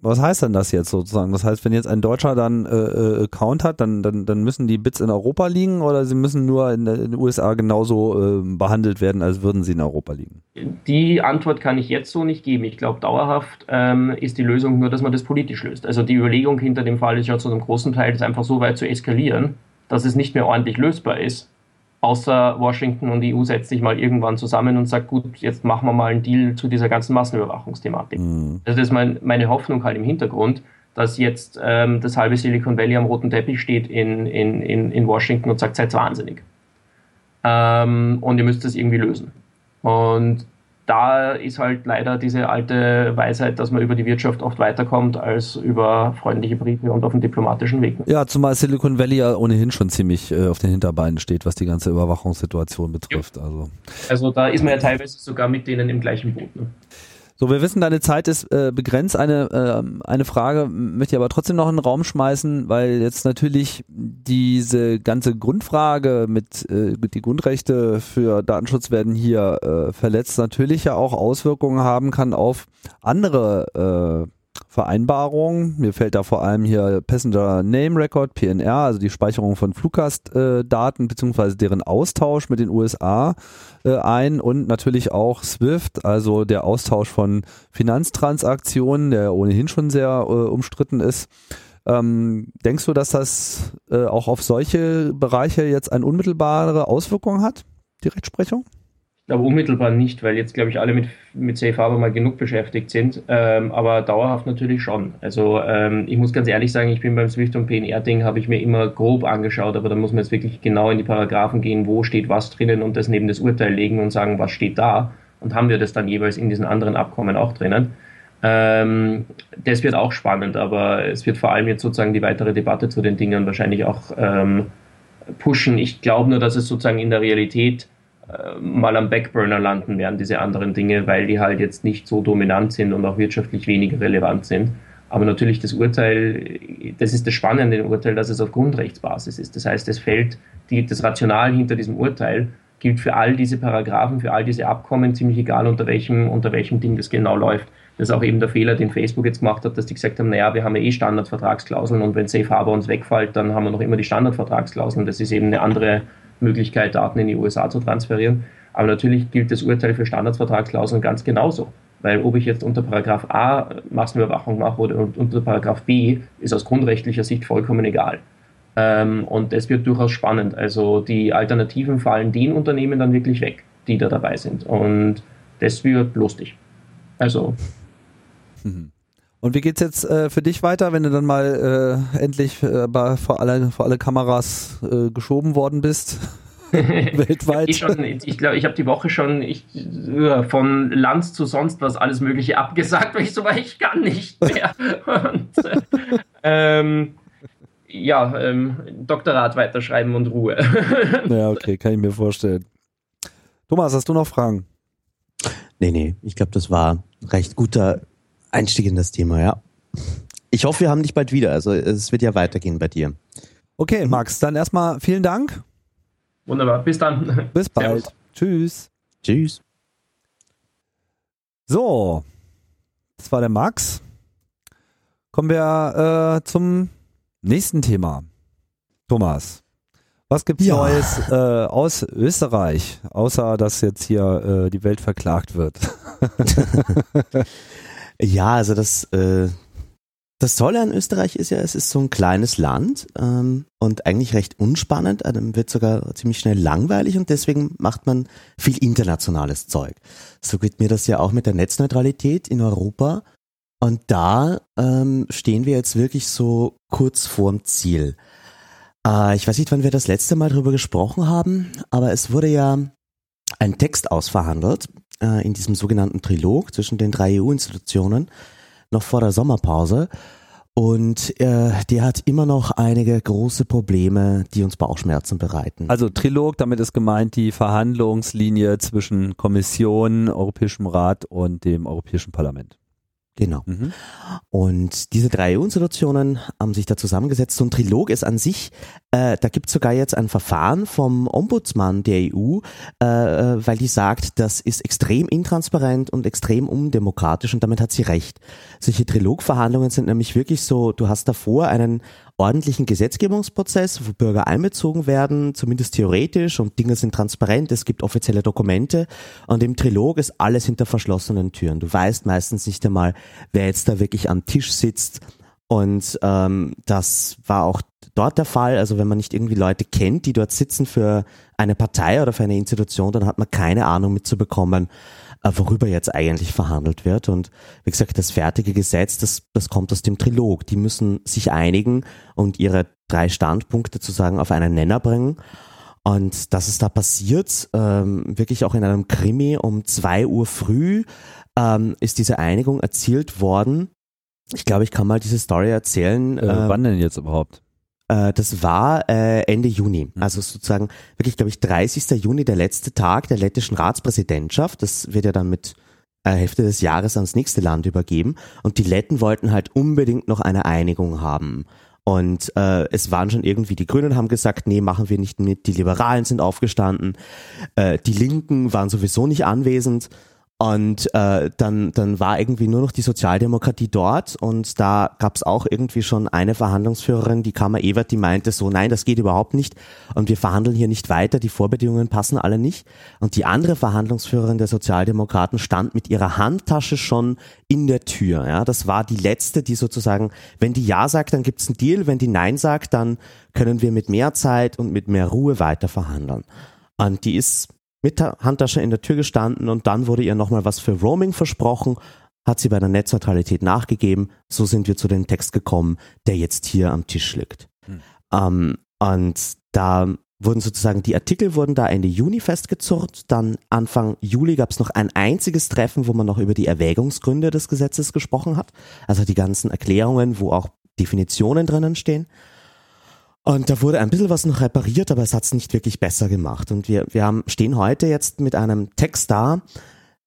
was heißt denn das jetzt sozusagen? Das heißt, wenn jetzt ein Deutscher dann äh, äh, Account hat, dann, dann, dann müssen die Bits in Europa liegen oder sie müssen nur in, in den USA genauso äh, behandelt werden, als würden sie in Europa liegen? Die Antwort kann ich jetzt so nicht geben. Ich glaube, dauerhaft ähm, ist die Lösung nur, dass man das politisch löst. Also die Überlegung hinter dem Fall ist ja zu einem großen Teil, das einfach so weit zu eskalieren, dass es nicht mehr ordentlich lösbar ist außer Washington und die EU setzt sich mal irgendwann zusammen und sagt, gut, jetzt machen wir mal einen Deal zu dieser ganzen Massenüberwachungsthematik. Mhm. Also das ist mein, meine Hoffnung halt im Hintergrund, dass jetzt ähm, das halbe Silicon Valley am roten Teppich steht in, in, in, in Washington und sagt, seid wahnsinnig. Ähm, und ihr müsst das irgendwie lösen. Und da ist halt leider diese alte Weisheit, dass man über die Wirtschaft oft weiterkommt als über freundliche Briefe und auf dem diplomatischen Weg. Ja, zumal Silicon Valley ja ohnehin schon ziemlich äh, auf den Hinterbeinen steht, was die ganze Überwachungssituation betrifft. Also. also da ist man ja teilweise sogar mit denen im gleichen Boot. Ne? So, wir wissen, deine Zeit ist äh, begrenzt. Eine, äh, eine Frage möchte ich aber trotzdem noch in den Raum schmeißen, weil jetzt natürlich diese ganze Grundfrage mit äh, die Grundrechte für Datenschutz werden hier äh, verletzt, natürlich ja auch Auswirkungen haben kann auf andere äh, Vereinbarungen. Mir fällt da vor allem hier Passenger Name Record, PNR, also die Speicherung von Fluggastdaten beziehungsweise deren Austausch mit den USA äh, ein und natürlich auch SWIFT, also der Austausch von Finanztransaktionen, der ohnehin schon sehr äh, umstritten ist. Ähm, denkst du, dass das äh, auch auf solche Bereiche jetzt eine unmittelbare Auswirkung hat, die Rechtsprechung? Aber unmittelbar nicht, weil jetzt, glaube ich, alle mit, mit Safe Harbor mal genug beschäftigt sind. Ähm, aber dauerhaft natürlich schon. Also ähm, ich muss ganz ehrlich sagen, ich bin beim Swift und PNR-Ding, habe ich mir immer grob angeschaut, aber da muss man jetzt wirklich genau in die Paragraphen gehen, wo steht was drinnen und das neben das Urteil legen und sagen, was steht da. Und haben wir das dann jeweils in diesen anderen Abkommen auch drinnen. Ähm, das wird auch spannend, aber es wird vor allem jetzt sozusagen die weitere Debatte zu den Dingen wahrscheinlich auch ähm, pushen. Ich glaube nur, dass es sozusagen in der Realität mal am Backburner landen werden, diese anderen Dinge, weil die halt jetzt nicht so dominant sind und auch wirtschaftlich weniger relevant sind. Aber natürlich das Urteil, das ist das Spannende im Urteil, dass es auf Grundrechtsbasis ist. Das heißt, es fällt, die, das Rational hinter diesem Urteil gilt für all diese Paragraphen, für all diese Abkommen, ziemlich egal unter welchem, unter welchem Ding das genau läuft. Das ist auch eben der Fehler, den Facebook jetzt gemacht hat, dass die gesagt haben, naja, wir haben ja eh Standardvertragsklauseln und wenn Safe Harbor uns wegfällt, dann haben wir noch immer die Standardvertragsklauseln. Das ist eben eine andere Möglichkeit, Daten in die USA zu transferieren. Aber natürlich gilt das Urteil für Standardvertragsklauseln ganz genauso. Weil ob ich jetzt unter Paragraph A Massenüberwachung mache oder unter Paragraph B, ist aus grundrechtlicher Sicht vollkommen egal. Ähm, und das wird durchaus spannend. Also die Alternativen fallen den Unternehmen dann wirklich weg, die da dabei sind. Und das wird lustig. Also. Mhm. Und wie geht's jetzt äh, für dich weiter, wenn du dann mal äh, endlich äh, vor, alle, vor alle Kameras äh, geschoben worden bist? Weltweit. ich schon, ich glaube, ich habe die Woche schon ich, von Lanz zu sonst was alles Mögliche abgesagt, weil ich so war, ich kann nicht mehr. Und, äh, ähm, ja, ähm, Doktorat weiterschreiben und Ruhe. ja, okay, kann ich mir vorstellen. Thomas, hast du noch Fragen? Nee, nee, ich glaube, das war ein recht guter Einstieg in das Thema, ja. Ich hoffe, wir haben dich bald wieder. Also es wird ja weitergehen bei dir. Okay, Max, dann erstmal vielen Dank. Wunderbar, bis dann. Bis bald. Servus. Tschüss. Tschüss. So, das war der Max. Kommen wir äh, zum nächsten Thema. Thomas, was gibt's ja. Neues äh, aus Österreich, außer dass jetzt hier äh, die Welt verklagt wird? Ja, also das, äh, das Tolle an Österreich ist ja, es ist so ein kleines Land ähm, und eigentlich recht unspannend, einem wird sogar ziemlich schnell langweilig und deswegen macht man viel internationales Zeug. So geht mir das ja auch mit der Netzneutralität in Europa und da ähm, stehen wir jetzt wirklich so kurz vorm Ziel. Äh, ich weiß nicht, wann wir das letzte Mal darüber gesprochen haben, aber es wurde ja ein Text ausverhandelt äh, in diesem sogenannten Trilog zwischen den drei EU-Institutionen noch vor der Sommerpause. Und äh, der hat immer noch einige große Probleme, die uns Bauchschmerzen bereiten. Also Trilog, damit ist gemeint die Verhandlungslinie zwischen Kommission, Europäischem Rat und dem Europäischen Parlament. Genau. Mhm. Und diese drei EU-Institutionen haben sich da zusammengesetzt. So ein Trilog ist an sich, äh, da gibt es sogar jetzt ein Verfahren vom Ombudsmann der EU, äh, äh, weil die sagt, das ist extrem intransparent und extrem undemokratisch und damit hat sie recht. Solche Trilogverhandlungen sind nämlich wirklich so, du hast davor einen ordentlichen Gesetzgebungsprozess, wo Bürger einbezogen werden, zumindest theoretisch und Dinge sind transparent, es gibt offizielle Dokumente und im Trilog ist alles hinter verschlossenen Türen. Du weißt meistens nicht einmal, wer jetzt da wirklich am Tisch sitzt und ähm, das war auch dort der Fall. Also wenn man nicht irgendwie Leute kennt, die dort sitzen für eine Partei oder für eine Institution, dann hat man keine Ahnung mitzubekommen, worüber jetzt eigentlich verhandelt wird. Und wie gesagt, das fertige Gesetz, das, das kommt aus dem Trilog. Die müssen sich einigen und ihre drei Standpunkte zu sagen auf einen Nenner bringen. Und das ist da passiert, ähm, wirklich auch in einem Krimi um zwei Uhr früh ähm, ist diese Einigung erzielt worden. Ich glaube, ich kann mal diese Story erzählen. Äh, äh, wann denn jetzt überhaupt? Äh, das war äh, Ende Juni, mhm. also sozusagen wirklich, glaube ich, 30. Juni, der letzte Tag der lettischen Ratspräsidentschaft. Das wird ja dann mit äh, Hälfte des Jahres ans nächste Land übergeben. Und die Letten wollten halt unbedingt noch eine Einigung haben. Und äh, es waren schon irgendwie, die Grünen haben gesagt, nee, machen wir nicht mit, die Liberalen sind aufgestanden, äh, die Linken waren sowieso nicht anwesend. Und äh, dann, dann war irgendwie nur noch die Sozialdemokratie dort und da gab es auch irgendwie schon eine Verhandlungsführerin, die Kammer Ewert, die meinte so, nein, das geht überhaupt nicht und wir verhandeln hier nicht weiter, die Vorbedingungen passen alle nicht. Und die andere Verhandlungsführerin der Sozialdemokraten stand mit ihrer Handtasche schon in der Tür. Ja, das war die letzte, die sozusagen, wenn die Ja sagt, dann gibt's einen Deal, wenn die Nein sagt, dann können wir mit mehr Zeit und mit mehr Ruhe weiter verhandeln. Und die ist mit der Handtasche in der Tür gestanden und dann wurde ihr nochmal was für Roaming versprochen, hat sie bei der Netzneutralität nachgegeben. So sind wir zu dem Text gekommen, der jetzt hier am Tisch liegt. Hm. Ähm, und da wurden sozusagen die Artikel wurden da Ende Juni festgezurrt. Dann Anfang Juli gab es noch ein einziges Treffen, wo man noch über die Erwägungsgründe des Gesetzes gesprochen hat. Also die ganzen Erklärungen, wo auch Definitionen drinnen stehen. Und da wurde ein bisschen was noch repariert, aber es hat es nicht wirklich besser gemacht. Und wir, wir haben, stehen heute jetzt mit einem Text da,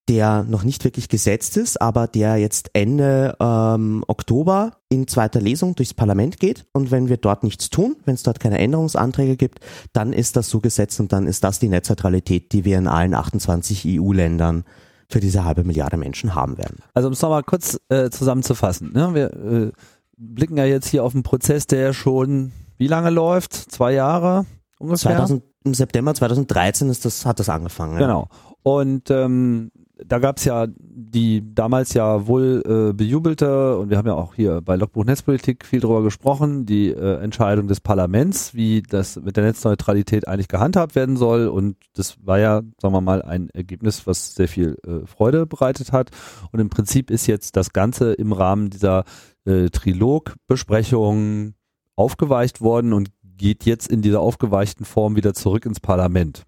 der noch nicht wirklich gesetzt ist, aber der jetzt Ende ähm, Oktober in zweiter Lesung durchs Parlament geht. Und wenn wir dort nichts tun, wenn es dort keine Änderungsanträge gibt, dann ist das so gesetzt und dann ist das die Netzneutralität, die wir in allen 28 EU-Ländern für diese halbe Milliarde Menschen haben werden. Also um es nochmal kurz äh, zusammenzufassen. Ne? Wir äh, blicken ja jetzt hier auf einen Prozess, der schon wie lange läuft? Zwei Jahre ungefähr? 2000, Im September 2013 ist das, hat das angefangen. Ja. Genau. Und ähm, da gab es ja die damals ja wohl äh, bejubelte, und wir haben ja auch hier bei Logbuch Netzpolitik viel drüber gesprochen, die äh, Entscheidung des Parlaments, wie das mit der Netzneutralität eigentlich gehandhabt werden soll. Und das war ja, sagen wir mal, ein Ergebnis, was sehr viel äh, Freude bereitet hat. Und im Prinzip ist jetzt das Ganze im Rahmen dieser äh, Trilogbesprechung aufgeweicht worden und geht jetzt in dieser aufgeweichten Form wieder zurück ins Parlament.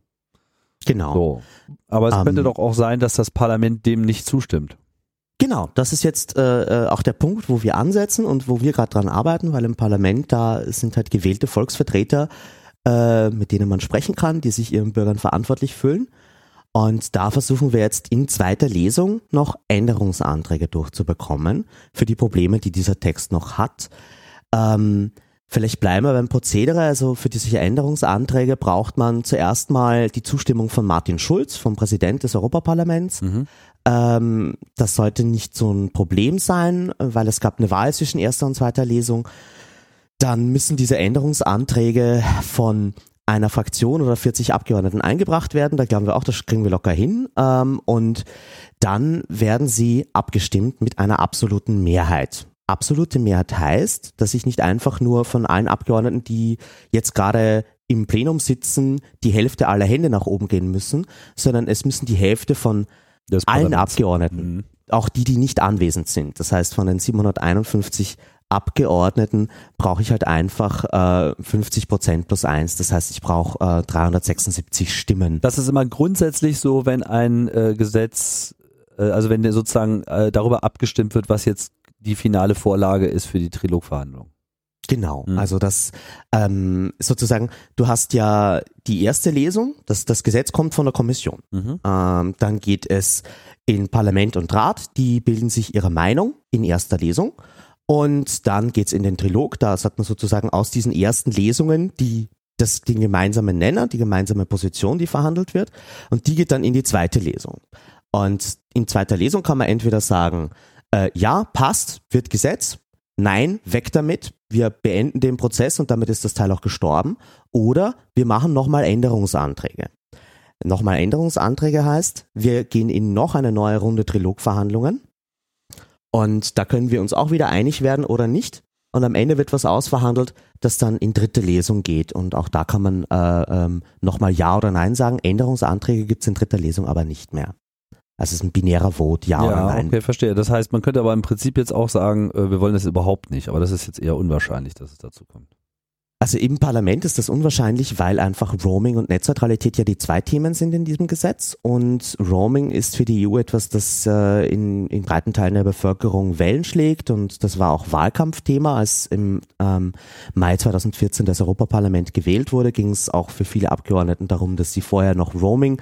Genau. So. Aber es um, könnte ähm. doch auch sein, dass das Parlament dem nicht zustimmt. Genau, das ist jetzt äh, äh, auch der Punkt, wo wir ansetzen und wo wir gerade dran arbeiten, weil im Parlament da sind halt gewählte Volksvertreter, äh, mit denen man sprechen kann, die sich ihren Bürgern verantwortlich fühlen. Und da versuchen wir jetzt in zweiter Lesung noch Änderungsanträge durchzubekommen für die Probleme, die dieser Text noch hat. Ähm, Vielleicht bleiben wir beim Prozedere. Also für diese Änderungsanträge braucht man zuerst mal die Zustimmung von Martin Schulz, vom Präsident des Europaparlaments. Mhm. Ähm, das sollte nicht so ein Problem sein, weil es gab eine Wahl zwischen erster und zweiter Lesung. Dann müssen diese Änderungsanträge von einer Fraktion oder 40 Abgeordneten eingebracht werden. Da glauben wir auch, das kriegen wir locker hin. Ähm, und dann werden sie abgestimmt mit einer absoluten Mehrheit absolute Mehrheit heißt, dass ich nicht einfach nur von allen Abgeordneten, die jetzt gerade im Plenum sitzen, die Hälfte aller Hände nach oben gehen müssen, sondern es müssen die Hälfte von allen Abgeordneten, mhm. auch die, die nicht anwesend sind. Das heißt, von den 751 Abgeordneten brauche ich halt einfach äh, 50 Prozent plus eins. Das heißt, ich brauche äh, 376 Stimmen. Das ist immer grundsätzlich so, wenn ein äh, Gesetz, äh, also wenn sozusagen äh, darüber abgestimmt wird, was jetzt die finale Vorlage ist für die Trilogverhandlung. Genau, mhm. also das ähm, sozusagen, du hast ja die erste Lesung, das, das Gesetz kommt von der Kommission. Mhm. Ähm, dann geht es in Parlament und Rat, die bilden sich ihre Meinung in erster Lesung. Und dann geht's in den Trilog, da hat man sozusagen aus diesen ersten Lesungen die das, den gemeinsamen Nenner, die gemeinsame Position, die verhandelt wird. Und die geht dann in die zweite Lesung. Und in zweiter Lesung kann man entweder sagen, äh, ja, passt, wird Gesetz. Nein, weg damit. Wir beenden den Prozess und damit ist das Teil auch gestorben. Oder wir machen nochmal Änderungsanträge. Nochmal Änderungsanträge heißt, wir gehen in noch eine neue Runde Trilogverhandlungen. Und da können wir uns auch wieder einig werden oder nicht. Und am Ende wird was ausverhandelt, das dann in dritte Lesung geht. Und auch da kann man äh, ähm, nochmal Ja oder Nein sagen. Änderungsanträge gibt es in dritter Lesung aber nicht mehr. Also es ist ein binärer Vote, ja, ja oder nein. Okay, verstehe. Das heißt, man könnte aber im Prinzip jetzt auch sagen, äh, wir wollen das überhaupt nicht, aber das ist jetzt eher unwahrscheinlich, dass es dazu kommt. Also im Parlament ist das unwahrscheinlich, weil einfach Roaming und Netzneutralität ja die zwei Themen sind in diesem Gesetz. Und Roaming ist für die EU etwas, das äh, in, in breiten Teilen der Bevölkerung Wellen schlägt. Und das war auch Wahlkampfthema. Als im ähm, Mai 2014 das Europaparlament gewählt wurde, ging es auch für viele Abgeordneten darum, dass sie vorher noch Roaming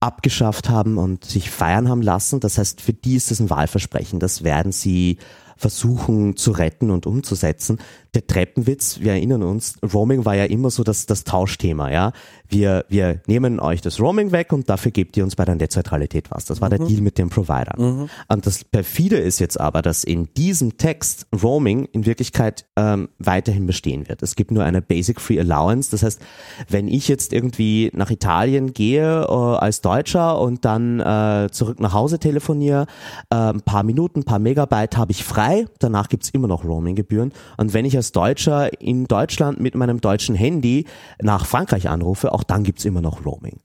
abgeschafft haben und sich feiern haben lassen. Das heißt, für die ist das ein Wahlversprechen. Das werden sie versuchen zu retten und umzusetzen. Der Treppenwitz, wir erinnern uns, Roaming war ja immer so das, das Tauschthema, ja. Wir, wir nehmen euch das Roaming weg und dafür gebt ihr uns bei der Netzneutralität was. Das war mhm. der Deal mit den Providern. Mhm. Und das perfide ist jetzt aber, dass in diesem Text Roaming in Wirklichkeit ähm, weiterhin bestehen wird. Es gibt nur eine Basic Free Allowance. Das heißt, wenn ich jetzt irgendwie nach Italien gehe äh, als Deutscher und dann äh, zurück nach Hause telefoniere, äh, ein paar Minuten, ein paar Megabyte habe ich frei. Danach gibt's immer noch Roaming-Gebühren. Und wenn ich als Deutscher in Deutschland mit meinem deutschen Handy nach Frankreich anrufe, auch dann gibt's immer noch Roaming.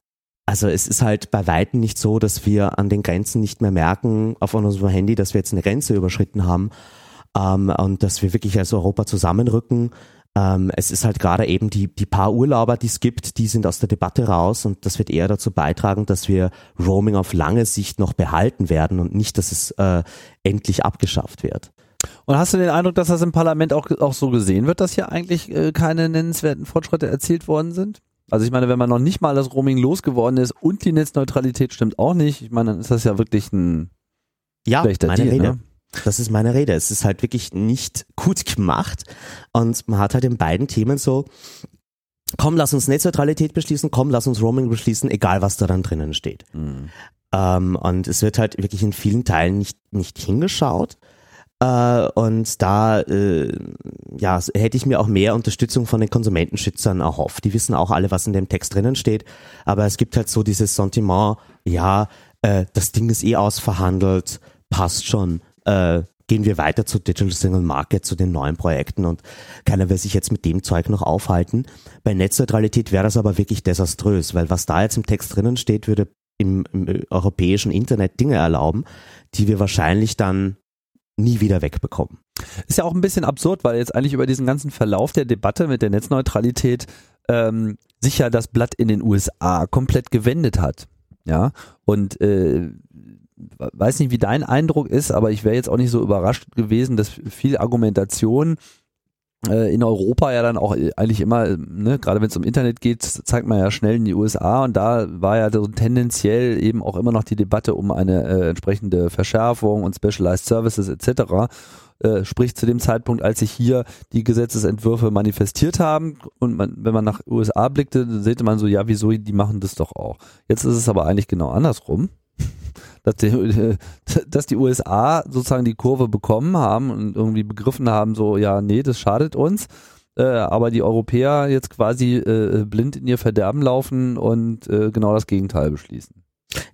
Also es ist halt bei Weitem nicht so, dass wir an den Grenzen nicht mehr merken auf unserem Handy, dass wir jetzt eine Grenze überschritten haben ähm, und dass wir wirklich als Europa zusammenrücken. Ähm, es ist halt gerade eben die, die paar Urlauber, die es gibt, die sind aus der Debatte raus und das wird eher dazu beitragen, dass wir Roaming auf lange Sicht noch behalten werden und nicht, dass es äh, endlich abgeschafft wird. Und hast du den Eindruck, dass das im Parlament auch, auch so gesehen wird, dass hier eigentlich äh, keine nennenswerten Fortschritte erzielt worden sind? Also ich meine, wenn man noch nicht mal das Roaming losgeworden ist und die Netzneutralität stimmt auch nicht, ich meine, dann ist das ja wirklich ein ja, schlechter meine Deal, Rede. Ne? Das ist meine Rede. Es ist halt wirklich nicht gut gemacht und man hat halt in beiden Themen so, komm, lass uns Netzneutralität beschließen, komm, lass uns Roaming beschließen, egal was da dann drinnen steht. Mhm. Ähm, und es wird halt wirklich in vielen Teilen nicht, nicht hingeschaut. Äh, und da äh, ja, hätte ich mir auch mehr Unterstützung von den Konsumentenschützern erhofft. Die wissen auch alle, was in dem Text drinnen steht. Aber es gibt halt so dieses Sentiment, ja, äh, das Ding ist eh ausverhandelt, passt schon. Äh, gehen wir weiter zu Digital Single Market, zu den neuen Projekten und keiner will sich jetzt mit dem Zeug noch aufhalten. Bei Netzneutralität wäre das aber wirklich desaströs, weil was da jetzt im Text drinnen steht, würde im, im europäischen Internet Dinge erlauben, die wir wahrscheinlich dann nie wieder wegbekommen. Ist ja auch ein bisschen absurd, weil jetzt eigentlich über diesen ganzen Verlauf der Debatte mit der Netzneutralität ähm, sich ja das Blatt in den USA komplett gewendet hat. Ja, und äh, weiß nicht, wie dein Eindruck ist, aber ich wäre jetzt auch nicht so überrascht gewesen, dass viel Argumentation in Europa ja dann auch eigentlich immer, ne, gerade wenn es um Internet geht, zeigt man ja schnell in die USA und da war ja so tendenziell eben auch immer noch die Debatte um eine äh, entsprechende Verschärfung und Specialized Services etc. Äh, sprich zu dem Zeitpunkt, als sich hier die Gesetzesentwürfe manifestiert haben und man, wenn man nach USA blickte, sehte man so, ja, wieso, die machen das doch auch. Jetzt ist es aber eigentlich genau andersrum dass die, dass die USA sozusagen die Kurve bekommen haben und irgendwie begriffen haben, so, ja, nee, das schadet uns. Äh, aber die Europäer jetzt quasi äh, blind in ihr Verderben laufen und äh, genau das Gegenteil beschließen.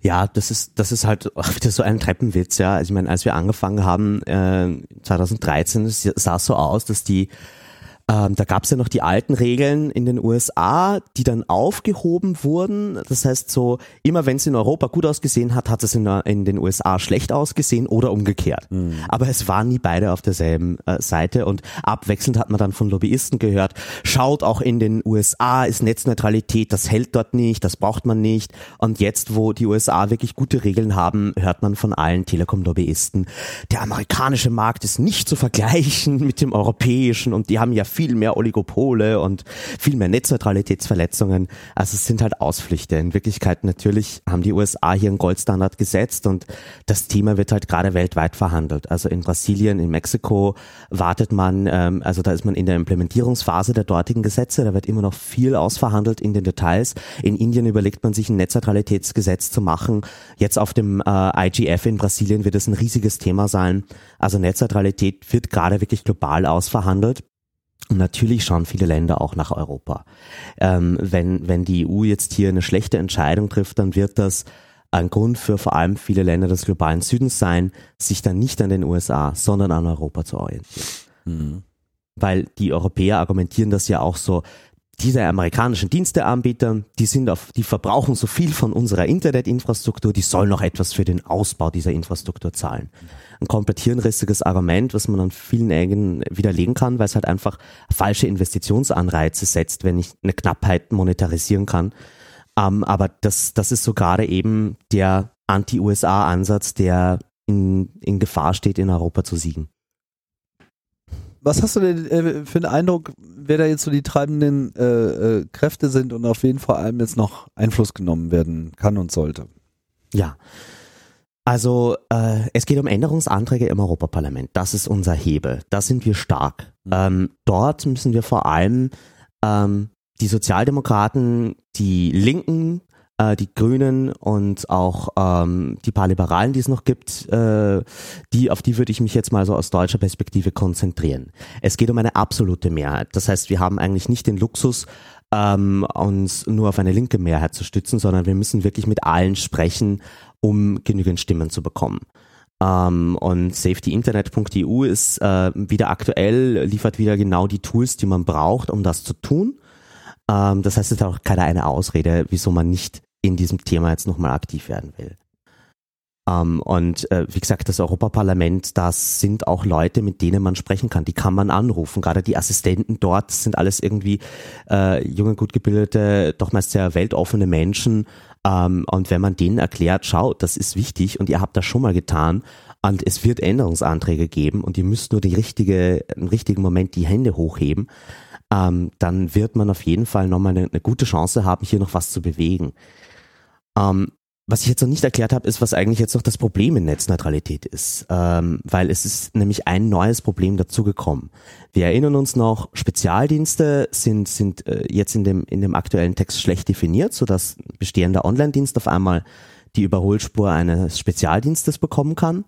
Ja, das ist das ist halt wieder so ein Treppenwitz, ja. Also ich meine, als wir angefangen haben, äh, 2013, sah es so aus, dass die ähm, da gab es ja noch die alten Regeln in den USA, die dann aufgehoben wurden. Das heißt so, immer wenn es in Europa gut ausgesehen hat, hat es in, in den USA schlecht ausgesehen oder umgekehrt. Mhm. Aber es waren nie beide auf derselben äh, Seite und abwechselnd hat man dann von Lobbyisten gehört, schaut auch in den USA ist Netzneutralität, das hält dort nicht, das braucht man nicht. Und jetzt, wo die USA wirklich gute Regeln haben, hört man von allen Telekom-Lobbyisten, der amerikanische Markt ist nicht zu vergleichen mit dem europäischen und die haben ja viel viel mehr Oligopole und viel mehr Netzneutralitätsverletzungen. Also es sind halt Ausflüchte. In Wirklichkeit natürlich haben die USA hier einen Goldstandard gesetzt und das Thema wird halt gerade weltweit verhandelt. Also in Brasilien, in Mexiko wartet man, ähm, also da ist man in der Implementierungsphase der dortigen Gesetze, da wird immer noch viel ausverhandelt in den Details. In Indien überlegt man sich ein Netzneutralitätsgesetz zu machen. Jetzt auf dem äh, IGF in Brasilien wird es ein riesiges Thema sein. Also Netzneutralität wird gerade wirklich global ausverhandelt. Und natürlich schauen viele Länder auch nach Europa. Ähm, wenn, wenn die EU jetzt hier eine schlechte Entscheidung trifft, dann wird das ein Grund für vor allem viele Länder des globalen Südens sein, sich dann nicht an den USA, sondern an Europa zu orientieren. Mhm. Weil die Europäer argumentieren das ja auch so, diese amerikanischen Diensteanbieter, die sind auf, die verbrauchen so viel von unserer Internetinfrastruktur, die sollen noch etwas für den Ausbau dieser Infrastruktur zahlen. Ein komplett hirnrissiges Argument, was man an vielen Ecken widerlegen kann, weil es halt einfach falsche Investitionsanreize setzt, wenn ich eine Knappheit monetarisieren kann. Ähm, aber das, das ist so gerade eben der Anti-USA-Ansatz, der in, in Gefahr steht, in Europa zu siegen. Was hast du denn äh, für einen Eindruck, wer da jetzt so die treibenden äh, äh, Kräfte sind und auf wen vor allem jetzt noch Einfluss genommen werden kann und sollte? Ja. Also äh, es geht um Änderungsanträge im Europaparlament. Das ist unser Hebel. Da sind wir stark. Mhm. Ähm, dort müssen wir vor allem ähm, die Sozialdemokraten, die Linken, äh, die Grünen und auch ähm, die paar Liberalen, die es noch gibt, äh, die, auf die würde ich mich jetzt mal so aus deutscher Perspektive konzentrieren. Es geht um eine absolute Mehrheit. Das heißt, wir haben eigentlich nicht den Luxus, ähm, uns nur auf eine linke Mehrheit zu stützen, sondern wir müssen wirklich mit allen sprechen, um genügend Stimmen zu bekommen. Um, ähm, und safetyinternet.eu ist äh, wieder aktuell, liefert wieder genau die Tools, die man braucht, um das zu tun. Um, ähm, das heißt, es ist auch keine eine Ausrede, wieso man nicht in diesem Thema jetzt nochmal aktiv werden will. Ähm, und äh, wie gesagt, das Europaparlament, das sind auch Leute, mit denen man sprechen kann. Die kann man anrufen. Gerade die Assistenten dort sind alles irgendwie äh, junge, gut gebildete, doch meist sehr weltoffene Menschen. Ähm, und wenn man denen erklärt, schau, das ist wichtig und ihr habt das schon mal getan und es wird Änderungsanträge geben und ihr müsst nur die richtige, im richtigen Moment die Hände hochheben, ähm, dann wird man auf jeden Fall nochmal eine, eine gute Chance haben, hier noch was zu bewegen. Ähm, was ich jetzt noch nicht erklärt habe, ist, was eigentlich jetzt noch das Problem in Netzneutralität ist, ähm, weil es ist nämlich ein neues Problem dazugekommen. Wir erinnern uns noch, Spezialdienste sind, sind äh, jetzt in dem, in dem aktuellen Text schlecht definiert, sodass bestehender Online-Dienst auf einmal die Überholspur eines Spezialdienstes bekommen kann.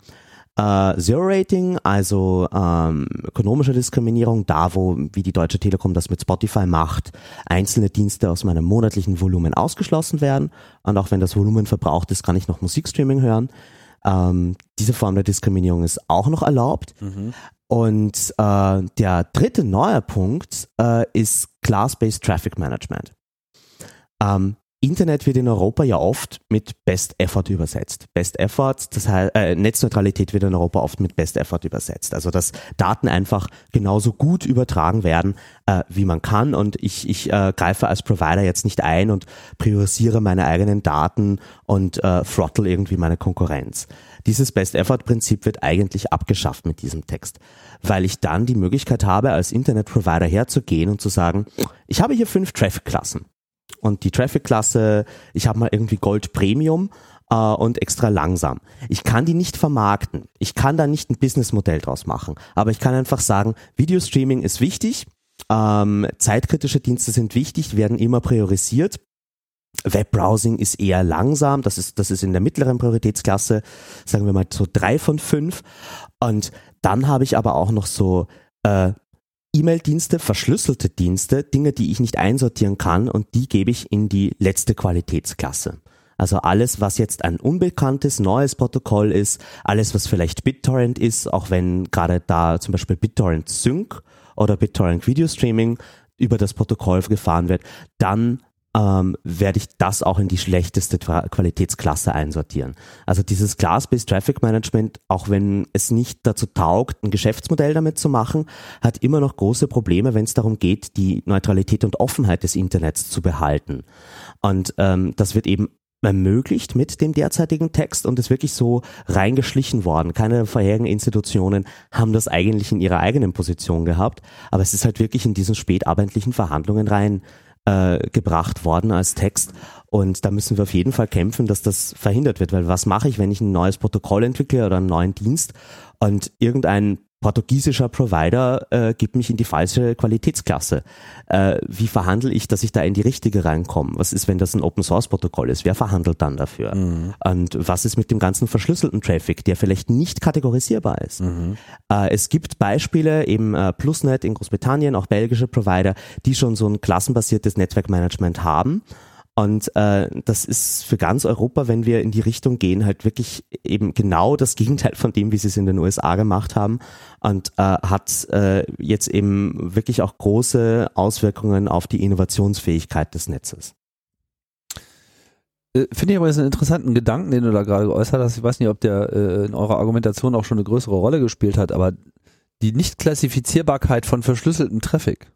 Äh, Zero Rating, also ähm, ökonomische Diskriminierung, da wo, wie die Deutsche Telekom das mit Spotify macht, einzelne Dienste aus meinem monatlichen Volumen ausgeschlossen werden. Und auch wenn das Volumen verbraucht ist, kann ich noch Musikstreaming hören. Ähm, diese Form der Diskriminierung ist auch noch erlaubt. Mhm. Und äh, der dritte neue Punkt äh, ist Class-Based Traffic Management. Ähm, Internet wird in Europa ja oft mit Best Effort übersetzt. Best Effort, das heißt, äh, Netzneutralität wird in Europa oft mit Best Effort übersetzt. Also dass Daten einfach genauso gut übertragen werden, äh, wie man kann. Und ich, ich äh, greife als Provider jetzt nicht ein und priorisiere meine eigenen Daten und äh, throttle irgendwie meine Konkurrenz. Dieses Best Effort Prinzip wird eigentlich abgeschafft mit diesem Text, weil ich dann die Möglichkeit habe, als Internet Provider herzugehen und zu sagen, ich habe hier fünf Traffic-Klassen und die Traffic-Klasse, ich habe mal irgendwie Gold Premium äh, und extra langsam. Ich kann die nicht vermarkten. Ich kann da nicht ein Businessmodell draus machen. Aber ich kann einfach sagen, Videostreaming ist wichtig, ähm, zeitkritische Dienste sind wichtig, werden immer priorisiert. Webbrowsing ist eher langsam, das ist, das ist in der mittleren Prioritätsklasse, sagen wir mal so drei von fünf. Und dann habe ich aber auch noch so äh, E-Mail-Dienste, verschlüsselte Dienste, Dinge, die ich nicht einsortieren kann und die gebe ich in die letzte Qualitätsklasse. Also alles, was jetzt ein unbekanntes, neues Protokoll ist, alles, was vielleicht BitTorrent ist, auch wenn gerade da zum Beispiel BitTorrent Sync oder BitTorrent Video Streaming über das Protokoll gefahren wird, dann ähm, werde ich das auch in die schlechteste Qualitätsklasse einsortieren. Also dieses Class-Based Traffic Management, auch wenn es nicht dazu taugt, ein Geschäftsmodell damit zu machen, hat immer noch große Probleme, wenn es darum geht, die Neutralität und Offenheit des Internets zu behalten. Und ähm, das wird eben ermöglicht mit dem derzeitigen Text und ist wirklich so reingeschlichen worden. Keine vorherigen Institutionen haben das eigentlich in ihrer eigenen Position gehabt, aber es ist halt wirklich in diesen spätabendlichen Verhandlungen rein äh, gebracht worden als Text. Und da müssen wir auf jeden Fall kämpfen, dass das verhindert wird, weil was mache ich, wenn ich ein neues Protokoll entwickle oder einen neuen Dienst und irgendein portugiesischer Provider äh, gibt mich in die falsche Qualitätsklasse. Äh, wie verhandle ich, dass ich da in die richtige reinkomme? Was ist, wenn das ein Open Source Protokoll ist? Wer verhandelt dann dafür? Mhm. Und was ist mit dem ganzen verschlüsselten Traffic, der vielleicht nicht kategorisierbar ist? Mhm. Äh, es gibt Beispiele, eben äh, Plusnet in Großbritannien, auch belgische Provider, die schon so ein klassenbasiertes Netzwerkmanagement haben Und äh, das ist für ganz Europa, wenn wir in die Richtung gehen, halt wirklich eben genau das Gegenteil von dem, wie sie es in den USA gemacht haben und äh, hat äh, jetzt eben wirklich auch große Auswirkungen auf die Innovationsfähigkeit des Netzes. Äh, finde ich aber jetzt einen interessanten Gedanken, den du da gerade geäußert hast. Ich weiß nicht, ob der äh, in eurer Argumentation auch schon eine größere Rolle gespielt hat, aber die Nichtklassifizierbarkeit von verschlüsseltem Traffic.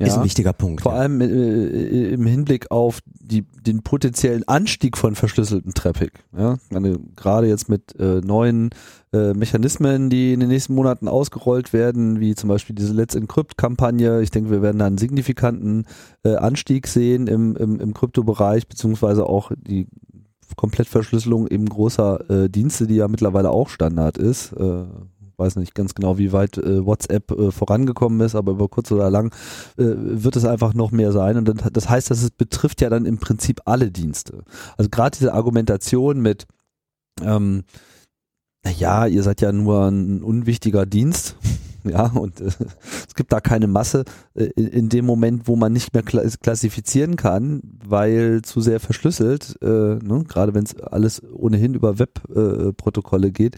Ja, ist ein wichtiger Punkt. Vor ja. allem äh, äh, im Hinblick auf die, den potenziellen Anstieg von verschlüsseltem Traffic. Ja, meine, gerade jetzt mit äh, neuen äh, Mechanismen, die in den nächsten Monaten ausgerollt werden, wie zum Beispiel diese Let's Encrypt-Kampagne. Ich denke, wir werden da einen signifikanten äh, Anstieg sehen im, im, im Kryptobereich, beziehungsweise auch die Komplettverschlüsselung eben großer äh, Dienste, die ja mittlerweile auch Standard ist. Weiß nicht ganz genau, wie weit äh, WhatsApp äh, vorangekommen ist, aber über kurz oder lang äh, wird es einfach noch mehr sein. Und das heißt, dass es betrifft ja dann im Prinzip alle Dienste. Also gerade diese Argumentation mit ähm, naja, ihr seid ja nur ein unwichtiger Dienst, ja, und äh, es gibt da keine Masse äh, in, in, dem Moment, wo man nicht mehr klassifizieren kann, weil zu sehr verschlüsselt, äh, ne, gerade wenn es alles ohnehin über Webprotokolle geht,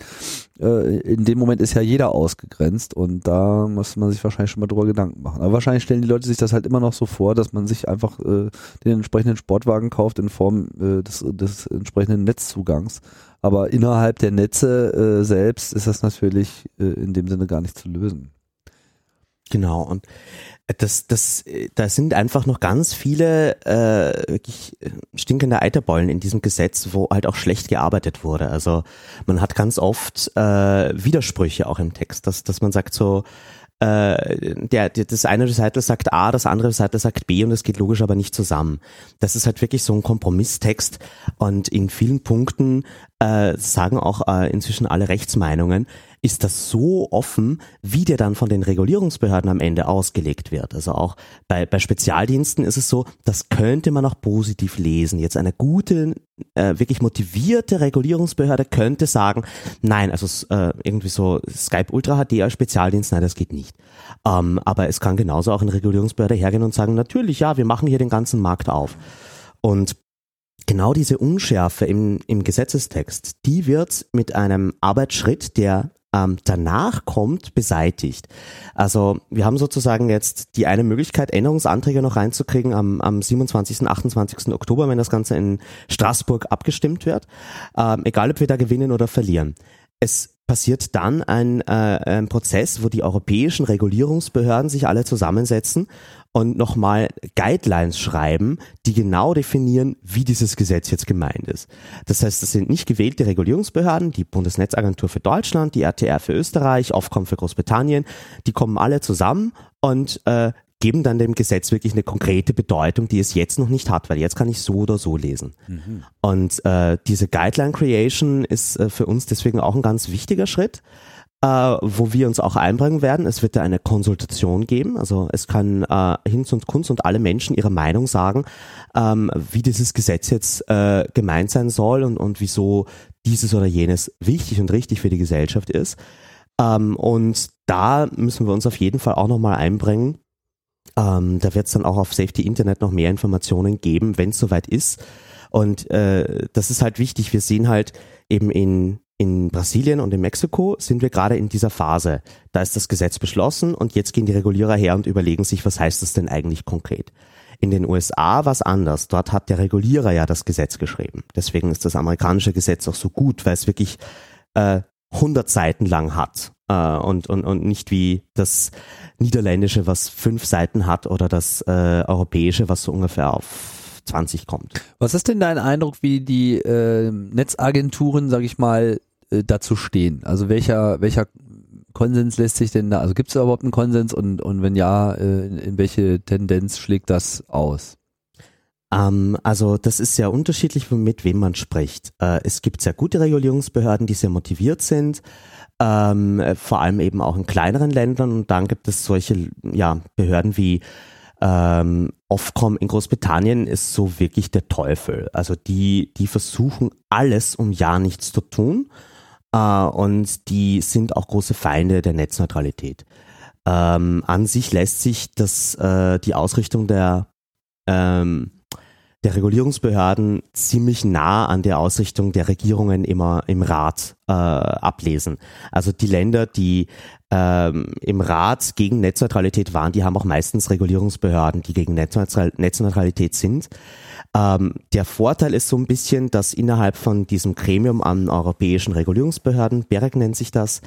äh, in dem Moment ist ja jeder ausgegrenzt und da muss man sich wahrscheinlich schon mal drüber Gedanken machen. Aber wahrscheinlich stellen die Leute sich das halt immer noch so vor, dass man sich einfach äh, den entsprechenden Sportwagen kauft in Form äh, des, des entsprechenden Netzzugangs. Aber innerhalb der Netze äh, selbst ist das natürlich äh, in dem Sinne gar nicht zu lösen. Genau, und das, das, da sind einfach noch ganz viele äh, wirklich stinkende Eiterbeulen in diesem Gesetz, wo halt auch schlecht gearbeitet wurde. Also man hat ganz oft äh, Widersprüche auch im Text, dass, dass man sagt so, äh, der, der, das eine Seite sagt A, das andere Seite sagt B und es geht logisch aber nicht zusammen. Das ist halt wirklich so ein Kompromisstext und in vielen Punkten äh, sagen auch äh, inzwischen alle Rechtsmeinungen, ist das so offen, wie der dann von den Regulierungsbehörden am Ende ausgelegt wird. Also auch bei, bei Spezialdiensten ist es so, das könnte man auch positiv lesen. Jetzt eine gute, äh, wirklich motivierte Regulierungsbehörde könnte sagen, nein, also äh, irgendwie so Skype Ultra HD als Spezialdienst, nein, das geht nicht. Ähm, aber es kann genauso auch eine Regulierungsbehörde hergehen und sagen, natürlich, ja, wir machen hier den ganzen Markt auf. Und genau diese Unschärfe im, im Gesetzestext, die wird mit einem Arbeitsschritt, der ähm, danach kommt, beseitigt. Also wir haben sozusagen jetzt die eine Möglichkeit, Änderungsanträge noch reinzukriegen am, am 27., 28. Oktober, wenn das Ganze in Straßburg abgestimmt wird, ähm, egal ob wir da gewinnen oder verlieren. Es passiert dann ein, äh, ein Prozess, wo die europäischen Regulierungsbehörden sich alle zusammensetzen und nochmal Guidelines schreiben, die genau definieren, wie dieses Gesetz jetzt gemeint ist. Das heißt, das sind nicht gewählte Regulierungsbehörden, die Bundesnetzagentur für Deutschland, die RTR für Österreich, Ofcom für Großbritannien, die kommen alle zusammen und äh, geben dann dem Gesetz wirklich eine konkrete Bedeutung, die es jetzt noch nicht hat, weil jetzt kann ich so oder so lesen. Mhm. Und äh, diese Guideline Creation ist äh, für uns deswegen auch ein ganz wichtiger Schritt, äh, wo wir uns auch einbringen werden. Es wird da eine Konsultation geben, also es kann äh, Hinz und Kunst und alle Menschen ihre Meinung sagen, ähm, wie dieses Gesetz jetzt äh, gemeint sein soll und, und wieso dieses oder jenes wichtig und richtig für die Gesellschaft ist. Ähm, und da müssen wir uns auf jeden Fall auch nochmal einbringen ähm, da wird es dann auch auf Safety Internet noch mehr Informationen geben, wenn es soweit ist. Und äh, das ist halt wichtig. Wir sehen halt eben in, in Brasilien und in Mexiko sind wir gerade in dieser Phase. Da ist das Gesetz beschlossen und jetzt gehen die Regulierer her und überlegen sich, was heißt das denn eigentlich konkret. In den USA war es anders. Dort hat der Regulierer ja das Gesetz geschrieben. Deswegen ist das amerikanische Gesetz auch so gut, weil es wirklich äh, 100 Seiten lang hat äh, und, und, und nicht wie das niederländische, was fünf Seiten hat oder das äh, europäische, was so ungefähr auf 20 kommt. Was ist denn dein Eindruck, wie die äh, Netzagenturen, sag ich mal, dazu stehen? Also welcher, welcher Konsens lässt sich denn da, also gibt es überhaupt einen Konsens und, und wenn ja, äh, in, in welche Tendenz schlägt das aus? Ähm, also das ist sehr unterschiedlich, mit wem man spricht. Äh, es gibt sehr gute Regulierungsbehörden, die sehr motiviert sind, ähm, vor allem eben auch in kleineren Ländern. Und dann gibt es solche ja, Behörden wie ähm, Ofcom in Großbritannien ist so wirklich der Teufel. Also die, die versuchen alles, um ja nichts zu tun. Äh, und die sind auch große Feinde der Netzneutralität. Ähm, an sich lässt sich das, äh, die Ausrichtung der ähm, der Regulierungsbehörden ziemlich nah an der Ausrichtung der Regierungen immer im Rat äh, ablesen. Also die Länder, die ähm, im Rat gegen Netzneutralität waren, die haben auch meistens Regulierungsbehörden, die gegen Netzneutralität sind. Ähm, der Vorteil ist so ein bisschen, dass innerhalb von diesem Gremium an europäischen Regulierungsbehörden, BEREC nennt sich das,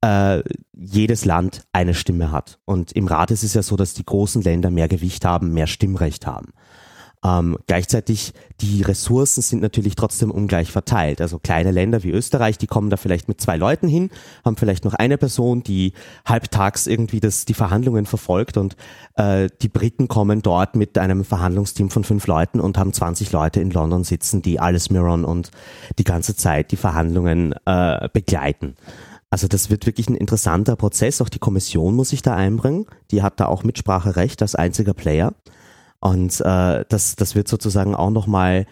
äh, jedes Land eine Stimme hat. Und im Rat ist es ja so, dass die großen Länder mehr Gewicht haben, mehr Stimmrecht haben. Ähm, gleichzeitig die Ressourcen sind natürlich trotzdem ungleich verteilt. Also kleine Länder wie Österreich, die kommen da vielleicht mit zwei Leuten hin, haben vielleicht noch eine Person, die halbtags irgendwie das, die Verhandlungen verfolgt und äh, die Briten kommen dort mit einem Verhandlungsteam von fünf Leuten und haben 20 Leute in London sitzen, die alles mirrorn und die ganze Zeit die Verhandlungen äh, begleiten. Also das wird wirklich ein interessanter Prozess. Auch die Kommission muss sich da einbringen. Die hat da auch Mitspracherecht als einziger Player. Und äh, das, das wird sozusagen auch nochmal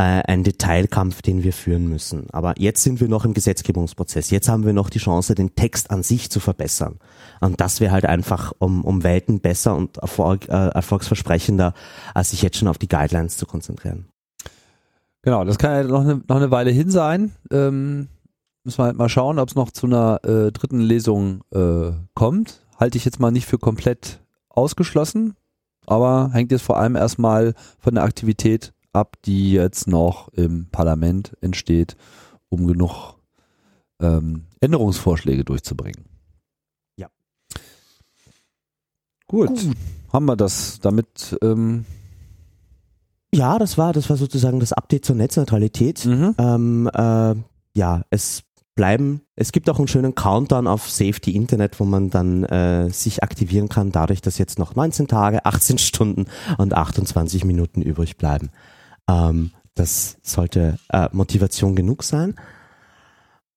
äh, ein Detailkampf, den wir führen müssen. Aber jetzt sind wir noch im Gesetzgebungsprozess. Jetzt haben wir noch die Chance, den Text an sich zu verbessern. Und das wäre halt einfach um, um Welten besser und erfolg, äh, erfolgsversprechender, als sich jetzt schon auf die Guidelines zu konzentrieren. Genau, das kann ja noch eine, noch eine Weile hin sein. Ähm, müssen wir halt mal schauen, ob es noch zu einer äh, dritten Lesung äh, kommt. Halte ich jetzt mal nicht für komplett ausgeschlossen aber hängt jetzt vor allem erstmal von der Aktivität ab, die jetzt noch im Parlament entsteht, um genug ähm, Änderungsvorschläge durchzubringen. Ja. Gut. Gut. Haben wir das damit? Ähm ja, das war, das war sozusagen das Update zur Netzneutralität. Mhm. Ähm, äh, ja, es bleiben. Es gibt auch einen schönen Countdown auf Safety Internet, wo man dann äh, sich aktivieren kann, dadurch, dass jetzt noch 19 Tage, 18 Stunden und 28 Minuten übrig bleiben. Ähm, das sollte äh, Motivation genug sein.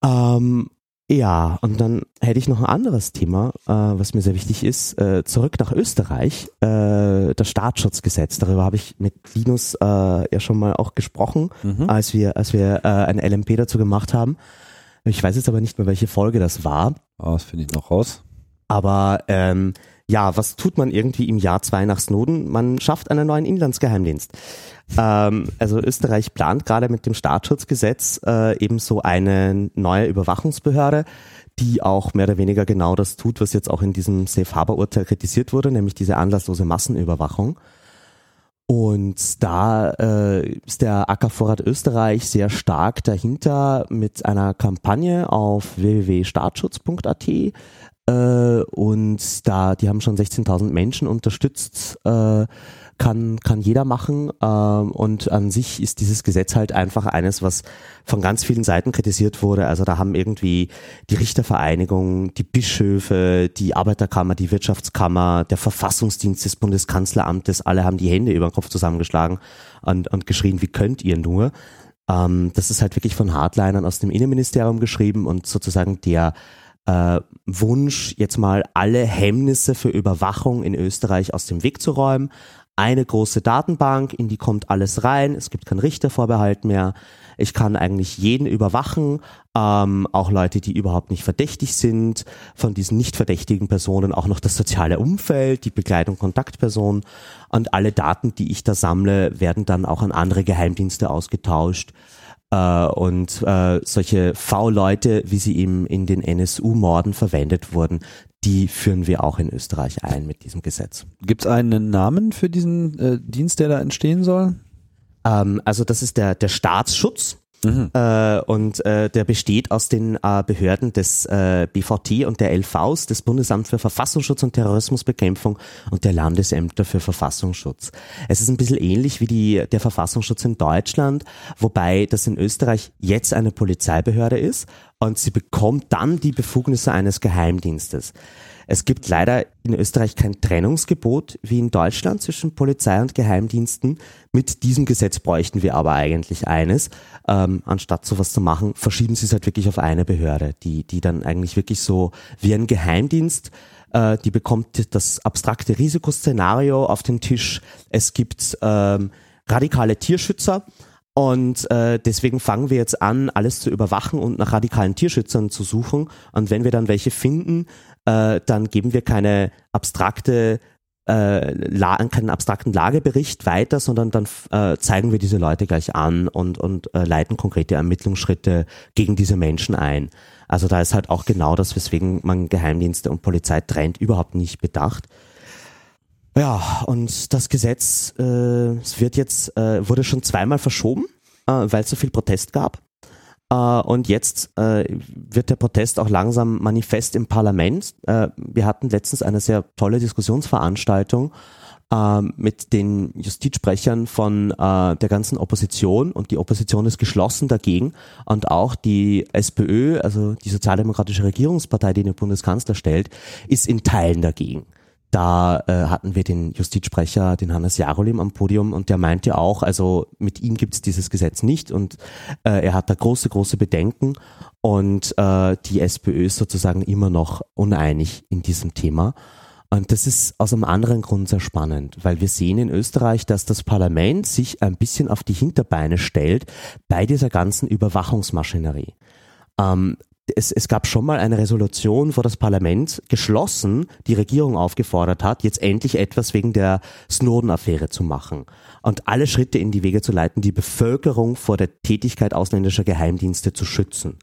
Ähm, ja, und dann hätte ich noch ein anderes Thema, äh, was mir sehr wichtig ist. Äh, zurück nach Österreich, äh, das Staatsschutzgesetz. Darüber habe ich mit Linus äh, ja schon mal auch gesprochen, mhm. als wir, als wir äh, ein LMP dazu gemacht haben. Ich weiß jetzt aber nicht mehr, welche Folge das war. Oh, das finde ich noch raus. Aber ähm, ja, was tut man irgendwie im Jahr zwei nach Snowden? Man schafft einen neuen Inlandsgeheimdienst. Ähm, also Österreich plant gerade mit dem Staatsschutzgesetz äh, ebenso eine neue Überwachungsbehörde, die auch mehr oder weniger genau das tut, was jetzt auch in diesem Safe Harbor Urteil kritisiert wurde, nämlich diese anlasslose Massenüberwachung. Und da äh, ist der Ackervorrat Österreich sehr stark dahinter mit einer Kampagne auf www.staatsschutz.at äh, und da die haben schon 16.000 Menschen unterstützt. Äh, kann, kann jeder machen. Ähm, und an sich ist dieses Gesetz halt einfach eines, was von ganz vielen Seiten kritisiert wurde. Also da haben irgendwie die Richtervereinigung, die Bischöfe, die Arbeiterkammer, die Wirtschaftskammer, der Verfassungsdienst des Bundeskanzleramtes, alle haben die Hände über den Kopf zusammengeschlagen und, und geschrien, wie könnt ihr nur? Ähm, das ist halt wirklich von Hardlinern aus dem Innenministerium geschrieben und sozusagen der äh, Wunsch, jetzt mal alle Hemmnisse für Überwachung in Österreich aus dem Weg zu räumen, eine große Datenbank, in die kommt alles rein, es gibt keinen Richtervorbehalt mehr, ich kann eigentlich jeden überwachen, ähm, auch Leute, die überhaupt nicht verdächtig sind, von diesen nicht verdächtigen Personen auch noch das soziale Umfeld, die Begleitung Kontaktpersonen. Und alle Daten, die ich da sammle, werden dann auch an andere Geheimdienste ausgetauscht. Äh, und äh, solche V-Leute, wie sie eben in den NSU-Morden verwendet wurden, die führen wir auch in Österreich ein mit diesem Gesetz. Gibt es einen Namen für diesen äh, Dienst, der da entstehen soll? Ähm, also das ist der, der Staatsschutz. Mhm. Äh, und äh, der besteht aus den äh, Behörden des äh, BVT und der LVs, des Bundesamt für Verfassungsschutz und Terrorismusbekämpfung und der Landesämter für Verfassungsschutz. Es ist ein bisschen ähnlich wie die, der Verfassungsschutz in Deutschland, wobei das in Österreich jetzt eine Polizeibehörde ist und sie bekommt dann die Befugnisse eines Geheimdienstes. Es gibt leider in Österreich kein Trennungsgebot wie in Deutschland zwischen Polizei und Geheimdiensten. Mit diesem Gesetz bräuchten wir aber eigentlich eines. Ähm, anstatt sowas zu machen, verschieben sie es halt wirklich auf eine Behörde, die, die dann eigentlich wirklich so wie ein Geheimdienst äh, die bekommt das abstrakte Risikoszenario auf den Tisch. Es gibt ähm, radikale Tierschützer, und äh, deswegen fangen wir jetzt an, alles zu überwachen und nach radikalen Tierschützern zu suchen. Und wenn wir dann welche finden, äh, dann geben wir keine abstrakte äh, keinen abstrakten Lagebericht weiter, sondern dann äh, zeigen wir diese Leute gleich an und, und äh, leiten konkrete Ermittlungsschritte gegen diese Menschen ein. Also da ist halt auch genau das, weswegen man Geheimdienste und Polizei trennt, überhaupt nicht bedacht. Ja, und das Gesetz, äh, es wird jetzt, äh, wurde schon zweimal verschoben, äh, weil es so viel Protest gab. Äh, und jetzt äh, wird der Protest auch langsam manifest im Parlament. Äh, wir hatten letztens eine sehr tolle Diskussionsveranstaltung mit den Justizsprechern von der ganzen Opposition und die Opposition ist geschlossen dagegen und auch die SPÖ, also die Sozialdemokratische Regierungspartei, die den Bundeskanzler stellt, ist in Teilen dagegen. Da äh, hatten wir den Justizsprecher, den Hannes Jarolim am Podium und der meinte auch, also mit ihm gibt es dieses Gesetz nicht und äh, er hat da große, große Bedenken und äh, die SPÖ ist sozusagen immer noch uneinig in diesem Thema. Und das ist aus einem anderen Grund sehr spannend, weil wir sehen in Österreich, dass das Parlament sich ein bisschen auf die Hinterbeine stellt bei dieser ganzen Überwachungsmaschinerie. Ähm, es, es gab schon mal eine Resolution, wo das Parlament geschlossen die Regierung aufgefordert hat, jetzt endlich etwas wegen der Snowden-Affäre zu machen und alle Schritte in die Wege zu leiten, die Bevölkerung vor der Tätigkeit ausländischer Geheimdienste zu schützen.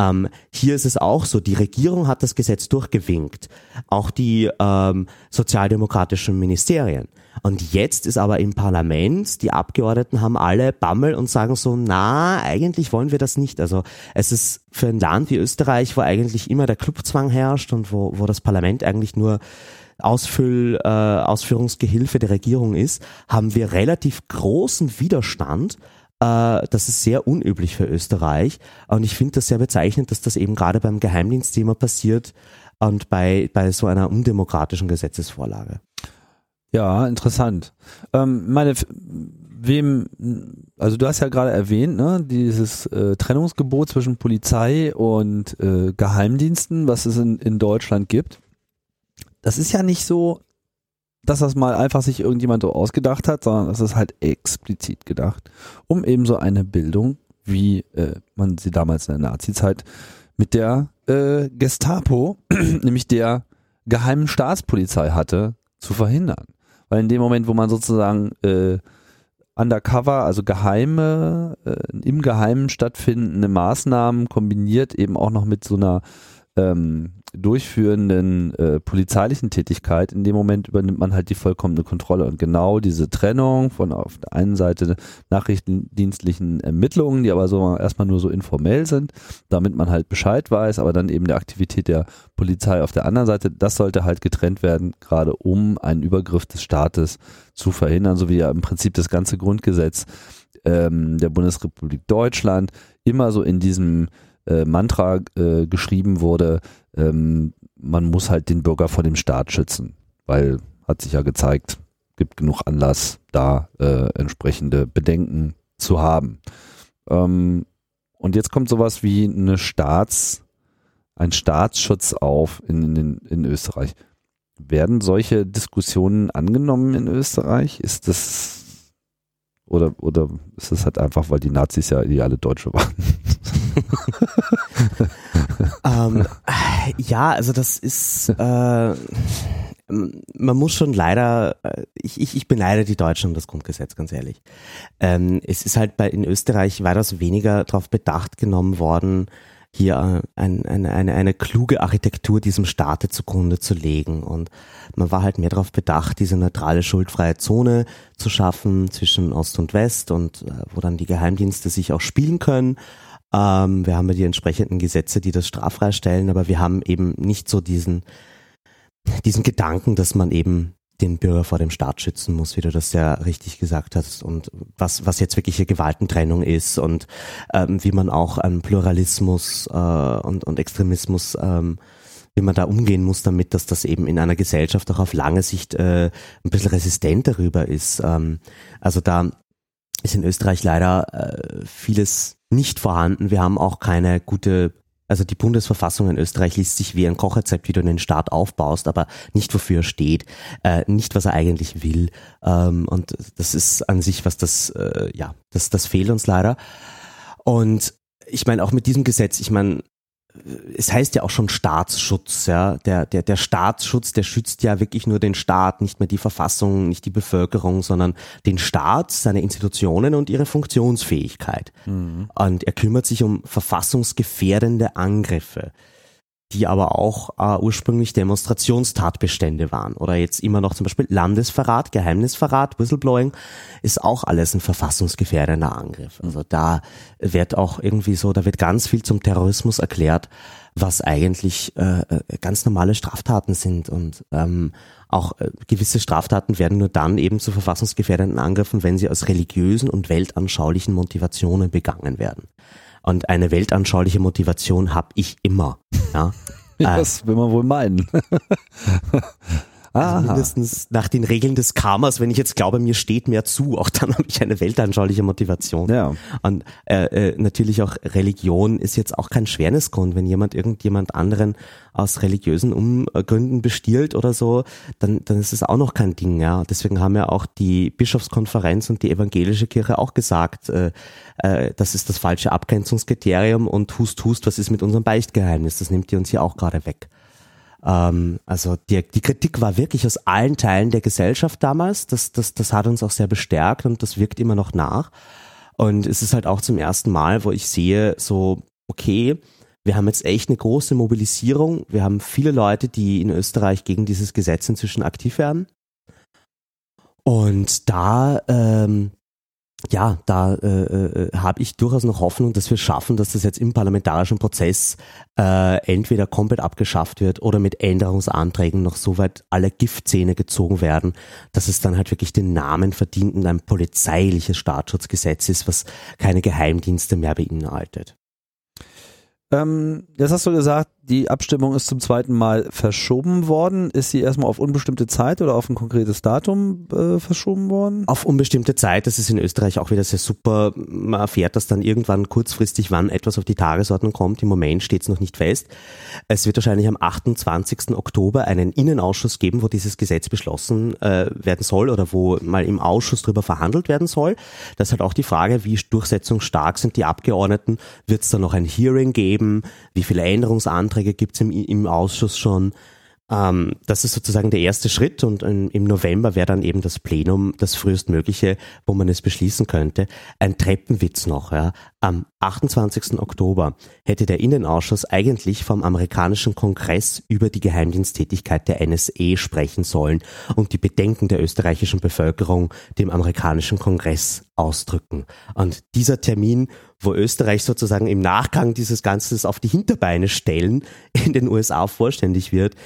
Ähm, hier ist es auch so, die Regierung hat das Gesetz durchgewinkt, auch die ähm, sozialdemokratischen Ministerien. Und jetzt ist aber im Parlament, die Abgeordneten haben alle Bammel und sagen so, na, eigentlich wollen wir das nicht. Also es ist für ein Land wie Österreich, wo eigentlich immer der Clubzwang herrscht und wo, wo das Parlament eigentlich nur Ausfüll, äh, Ausführungsgehilfe der Regierung ist, haben wir relativ großen Widerstand. Äh, das ist sehr unüblich für Österreich. Und ich finde das sehr bezeichnend, dass das eben gerade beim Geheimdienstthema passiert und bei, bei so einer undemokratischen Gesetzesvorlage. Ja, interessant. Ähm, meine, wem, also du hast ja gerade erwähnt, ne, dieses äh, Trennungsgebot zwischen Polizei und äh, Geheimdiensten, was es in, in Deutschland gibt. Das ist ja nicht so, dass das mal einfach sich irgendjemand so ausgedacht hat, sondern das ist halt explizit gedacht, um eben so eine Bildung, wie äh, man sie damals in der Nazi-Zeit mit der äh, Gestapo, nämlich der geheimen Staatspolizei hatte, zu verhindern. Weil in dem Moment, wo man sozusagen äh, undercover, also geheime, äh, im Geheimen stattfindende Maßnahmen kombiniert eben auch noch mit so einer ähm, durchführenden äh, polizeilichen Tätigkeit, in dem Moment übernimmt man halt die vollkommene Kontrolle. Und genau diese Trennung von auf der einen Seite nachrichtendienstlichen Ermittlungen, die aber so erstmal nur so informell sind, damit man halt Bescheid weiß, aber dann eben der Aktivität der Polizei auf der anderen Seite, das sollte halt getrennt werden, gerade um einen Übergriff des Staates zu verhindern, so wie ja im Prinzip das ganze Grundgesetz ähm, der Bundesrepublik Deutschland immer so in diesem äh, Mantra äh, geschrieben wurde, ähm, man muss halt den Bürger vor dem Staat schützen, weil hat sich ja gezeigt, gibt genug Anlass, da äh, entsprechende Bedenken zu haben. Ähm, und jetzt kommt sowas wie eine Staats, ein Staatsschutz auf in, in, in Österreich. Werden solche Diskussionen angenommen in Österreich? Ist das oder, oder ist es halt einfach, weil die Nazis ja ideale Deutsche waren? ähm, ja, also das ist, äh, man muss schon leider, äh, ich, ich, ich beneide die Deutschen um das Grundgesetz, ganz ehrlich. Ähm, es ist halt bei in Österreich weitaus weniger darauf bedacht genommen worden, hier äh, ein, eine, eine, eine kluge Architektur diesem Staate zugrunde zu legen. Und man war halt mehr darauf bedacht, diese neutrale, schuldfreie Zone zu schaffen zwischen Ost und West und äh, wo dann die Geheimdienste sich auch spielen können. Ähm, wir haben ja die entsprechenden Gesetze, die das straffrei stellen, aber wir haben eben nicht so diesen, diesen Gedanken, dass man eben den Bürger vor dem Staat schützen muss, wie du das ja richtig gesagt hast und was, was jetzt wirkliche Gewaltentrennung ist und ähm, wie man auch an Pluralismus äh, und, und Extremismus, ähm, wie man da umgehen muss damit, dass das eben in einer Gesellschaft auch auf lange Sicht äh, ein bisschen resistent darüber ist. Ähm, also da ist in Österreich leider äh, vieles nicht vorhanden. Wir haben auch keine gute also die Bundesverfassung in Österreich liest sich wie ein Kochrezept, wie du einen Staat aufbaust, aber nicht wofür er steht, äh, nicht was er eigentlich will. Ähm, und das ist an sich was das, äh, ja, das, das fehlt uns leider. Und ich meine auch mit diesem Gesetz, ich meine, es heißt ja auch schon Staatsschutz, ja. Der, der, der Staatsschutz, der schützt ja wirklich nur den Staat, nicht mehr die Verfassung, nicht die Bevölkerung, sondern den Staat, seine Institutionen und ihre Funktionsfähigkeit. Mhm. Und er kümmert sich um verfassungsgefährdende Angriffe die aber auch äh, ursprünglich Demonstrationstatbestände waren. Oder jetzt immer noch zum Beispiel Landesverrat, Geheimnisverrat, Whistleblowing, ist auch alles ein verfassungsgefährdender Angriff. Also da wird auch irgendwie so, da wird ganz viel zum Terrorismus erklärt, was eigentlich äh, äh ganz normale Straftaten sind. Und ähm, auch äh, gewisse Straftaten werden nur dann eben zu verfassungsgefährdenden Angriffen, wenn sie aus religiösen und weltanschaulichen Motivationen begangen werden. Und eine weltanschauliche Motivation habe ich immer. Ja? das will man wohl meinen. Also mindestens nach den Regeln des Karmas, wenn ich jetzt glaube, mir steht mehr zu, auch dann habe ich eine weltanschauliche Motivation. Ja. Und äh, äh, natürlich auch Religion ist jetzt auch kein Schwernisgrund. Wenn jemand irgendjemand anderen aus religiösen Umgründen bestiehlt oder so, dann, dann ist es auch noch kein Ding. Ja. Deswegen haben ja auch die Bischofskonferenz und die evangelische Kirche auch gesagt, äh, äh, das ist das falsche Abgrenzungskriterium und hust, hust, was ist mit unserem Beichtgeheimnis? Das nimmt ihr uns hier auch gerade weg. Ähm, also die, die Kritik war wirklich aus allen Teilen der Gesellschaft damals. Das, das, das hat uns auch sehr bestärkt und das wirkt immer noch nach. Und es ist halt auch zum ersten Mal, wo ich sehe, so, okay, wir haben jetzt echt eine große Mobilisierung. Wir haben viele Leute, die in Österreich gegen dieses Gesetz inzwischen aktiv werden. Und da ähm, ja, da äh, äh, habe ich durchaus noch Hoffnung, dass wir schaffen, dass das jetzt im parlamentarischen Prozess äh, entweder komplett abgeschafft wird oder mit Änderungsanträgen noch so weit alle Giftzähne gezogen werden, dass es dann halt wirklich den Namen verdient und ein polizeiliches Staatsschutzgesetz ist, was keine Geheimdienste mehr beinhaltet. Ähm, jetzt hast du gesagt, die Abstimmung ist zum zweiten Mal verschoben worden. Ist sie erstmal auf unbestimmte Zeit oder auf ein konkretes Datum äh, verschoben worden? Auf unbestimmte Zeit. Das ist in Österreich auch wieder sehr super. Man erfährt das dann irgendwann kurzfristig, wann etwas auf die Tagesordnung kommt. Im Moment steht es noch nicht fest. Es wird wahrscheinlich am 28. Oktober einen Innenausschuss geben, wo dieses Gesetz beschlossen äh, werden soll oder wo mal im Ausschuss darüber verhandelt werden soll. Das ist halt auch die Frage, wie durchsetzungsstark sind die Abgeordneten? Wird es da noch ein Hearing geben? Wie viele Änderungsanträge Anträge gibt es im, im Ausschuss schon. Ähm, das ist sozusagen der erste Schritt und im November wäre dann eben das Plenum das frühestmögliche, wo man es beschließen könnte. Ein Treppenwitz noch. Ja. Am 28. Oktober hätte der Innenausschuss eigentlich vom amerikanischen Kongress über die Geheimdiensttätigkeit der NSE sprechen sollen und die Bedenken der österreichischen Bevölkerung dem amerikanischen Kongress ausdrücken. Und dieser Termin, wo Österreich sozusagen im Nachgang dieses Ganzes auf die Hinterbeine stellen, in den USA vorständig wird,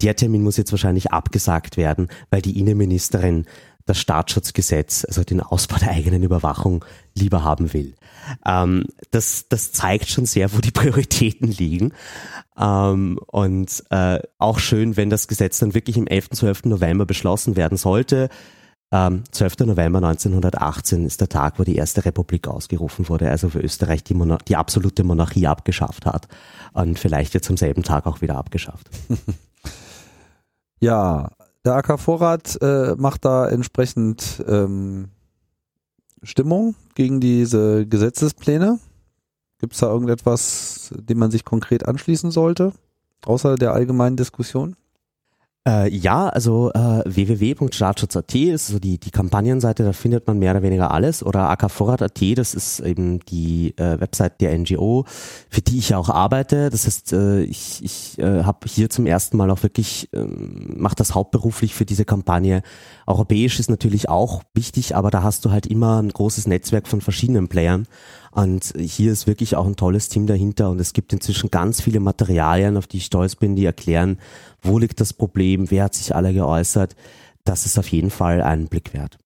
der Termin muss jetzt wahrscheinlich abgesagt werden, weil die Innenministerin das Staatsschutzgesetz, also den Ausbau der eigenen Überwachung, lieber haben will. Ähm, das, das zeigt schon sehr, wo die Prioritäten liegen. Ähm, und äh, auch schön, wenn das Gesetz dann wirklich im 11. 12. November beschlossen werden sollte. Ähm, 12. November 1918 ist der Tag, wo die erste Republik ausgerufen wurde, also wo Österreich die, Monar die absolute Monarchie abgeschafft hat und vielleicht jetzt am selben Tag auch wieder abgeschafft. ja, der AK Vorrat äh, macht da entsprechend ähm, Stimmung gegen diese Gesetzespläne. Gibt es da irgendetwas, dem man sich konkret anschließen sollte, außer der allgemeinen Diskussion? Äh, ja, also äh, www.staatsschutz.at ist so die, die Kampagnenseite, da findet man mehr oder weniger alles. Oder akvorrat.at, das ist eben die äh, Website der NGO, für die ich ja auch arbeite. Das heißt, äh, ich, ich äh, habe hier zum ersten Mal auch wirklich, äh, mache das hauptberuflich für diese Kampagne. Europäisch ist natürlich auch wichtig, aber da hast du halt immer ein großes Netzwerk von verschiedenen Playern. Und hier ist wirklich auch ein tolles Team dahinter und es gibt inzwischen ganz viele Materialien, auf die ich stolz bin, die erklären, wo liegt das Problem, wer hat sich alle geäußert. Das ist auf jeden Fall einen Blick wert.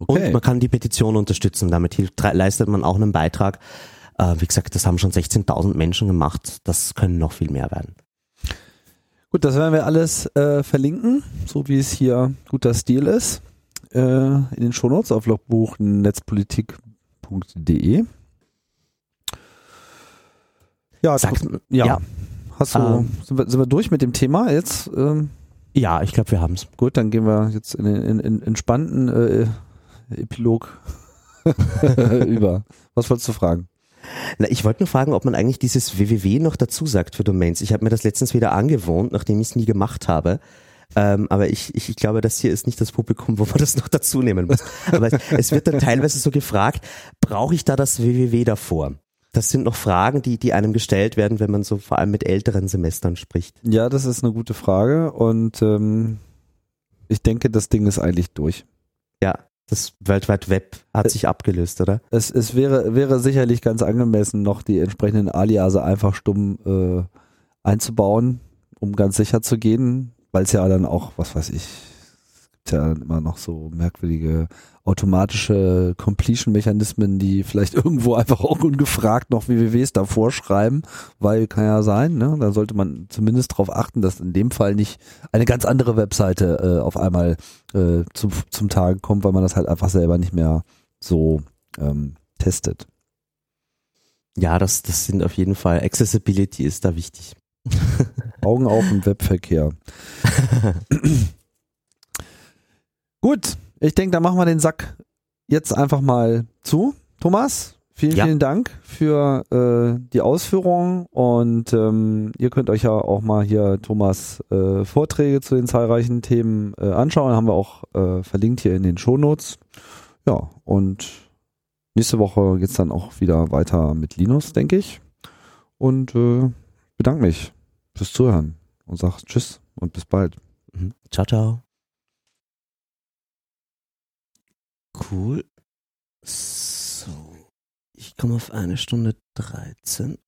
Okay. Und man kann die Petition unterstützen, damit hilft, leistet man auch einen Beitrag. Äh, wie gesagt, das haben schon 16.000 Menschen gemacht, das können noch viel mehr werden. Gut, das werden wir alles äh, verlinken, so wie es hier guter Stil ist, äh, in den Shownotes auf Logbuch Www.ftf.de. Ja, Sag, ja. ja. Hast du, ähm, sind, wir, sind wir durch mit dem Thema jetzt? Ähm, ja, ich glaube, wir haben es. Gut, dann gehen wir jetzt in den in, in, entspannten äh, Epilog über. Was wolltest du fragen? Na, ich wollte nur fragen, ob man eigentlich dieses www noch dazu sagt für Domains. Ich habe mir das letztens wieder angewohnt, nachdem ich es nie gemacht habe. Ähm, aber ich, ich, ich glaube, das hier ist nicht das Publikum, wo man das noch dazu nehmen muss. Aber es, es wird dann teilweise so gefragt, brauche ich da das www davor? Das sind noch Fragen, die, die einem gestellt werden, wenn man so vor allem mit älteren Semestern spricht. Ja, das ist eine gute Frage und ähm, ich denke, das Ding ist eigentlich durch. Ja, das World Wide Web hat es, sich abgelöst, oder? Es, es wäre, wäre sicherlich ganz angemessen, noch die entsprechenden Aliase einfach stumm äh, einzubauen, um ganz sicher zu gehen, weil es ja dann auch, was weiß ich, gibt ja immer noch so merkwürdige automatische Completion-Mechanismen, die vielleicht irgendwo einfach auch ungefragt noch WWWs davor schreiben, weil kann ja sein, ne? Da sollte man zumindest darauf achten, dass in dem Fall nicht eine ganz andere Webseite äh, auf einmal äh, zum, zum Tage kommt, weil man das halt einfach selber nicht mehr so ähm, testet. Ja, das, das sind auf jeden Fall, Accessibility ist da wichtig. Augen auf im Webverkehr. Gut, ich denke, da machen wir den Sack jetzt einfach mal zu. Thomas, vielen, ja. vielen Dank für äh, die Ausführungen und ähm, ihr könnt euch ja auch mal hier Thomas äh, Vorträge zu den zahlreichen Themen äh, anschauen. Haben wir auch äh, verlinkt hier in den Shownotes. Ja, und nächste Woche geht's dann auch wieder weiter mit Linus, denke ich. Und äh, bedanke mich fürs Zuhören und sage Tschüss und bis bald. Mhm. Ciao, ciao. Cool. So. Ich komme auf eine Stunde 13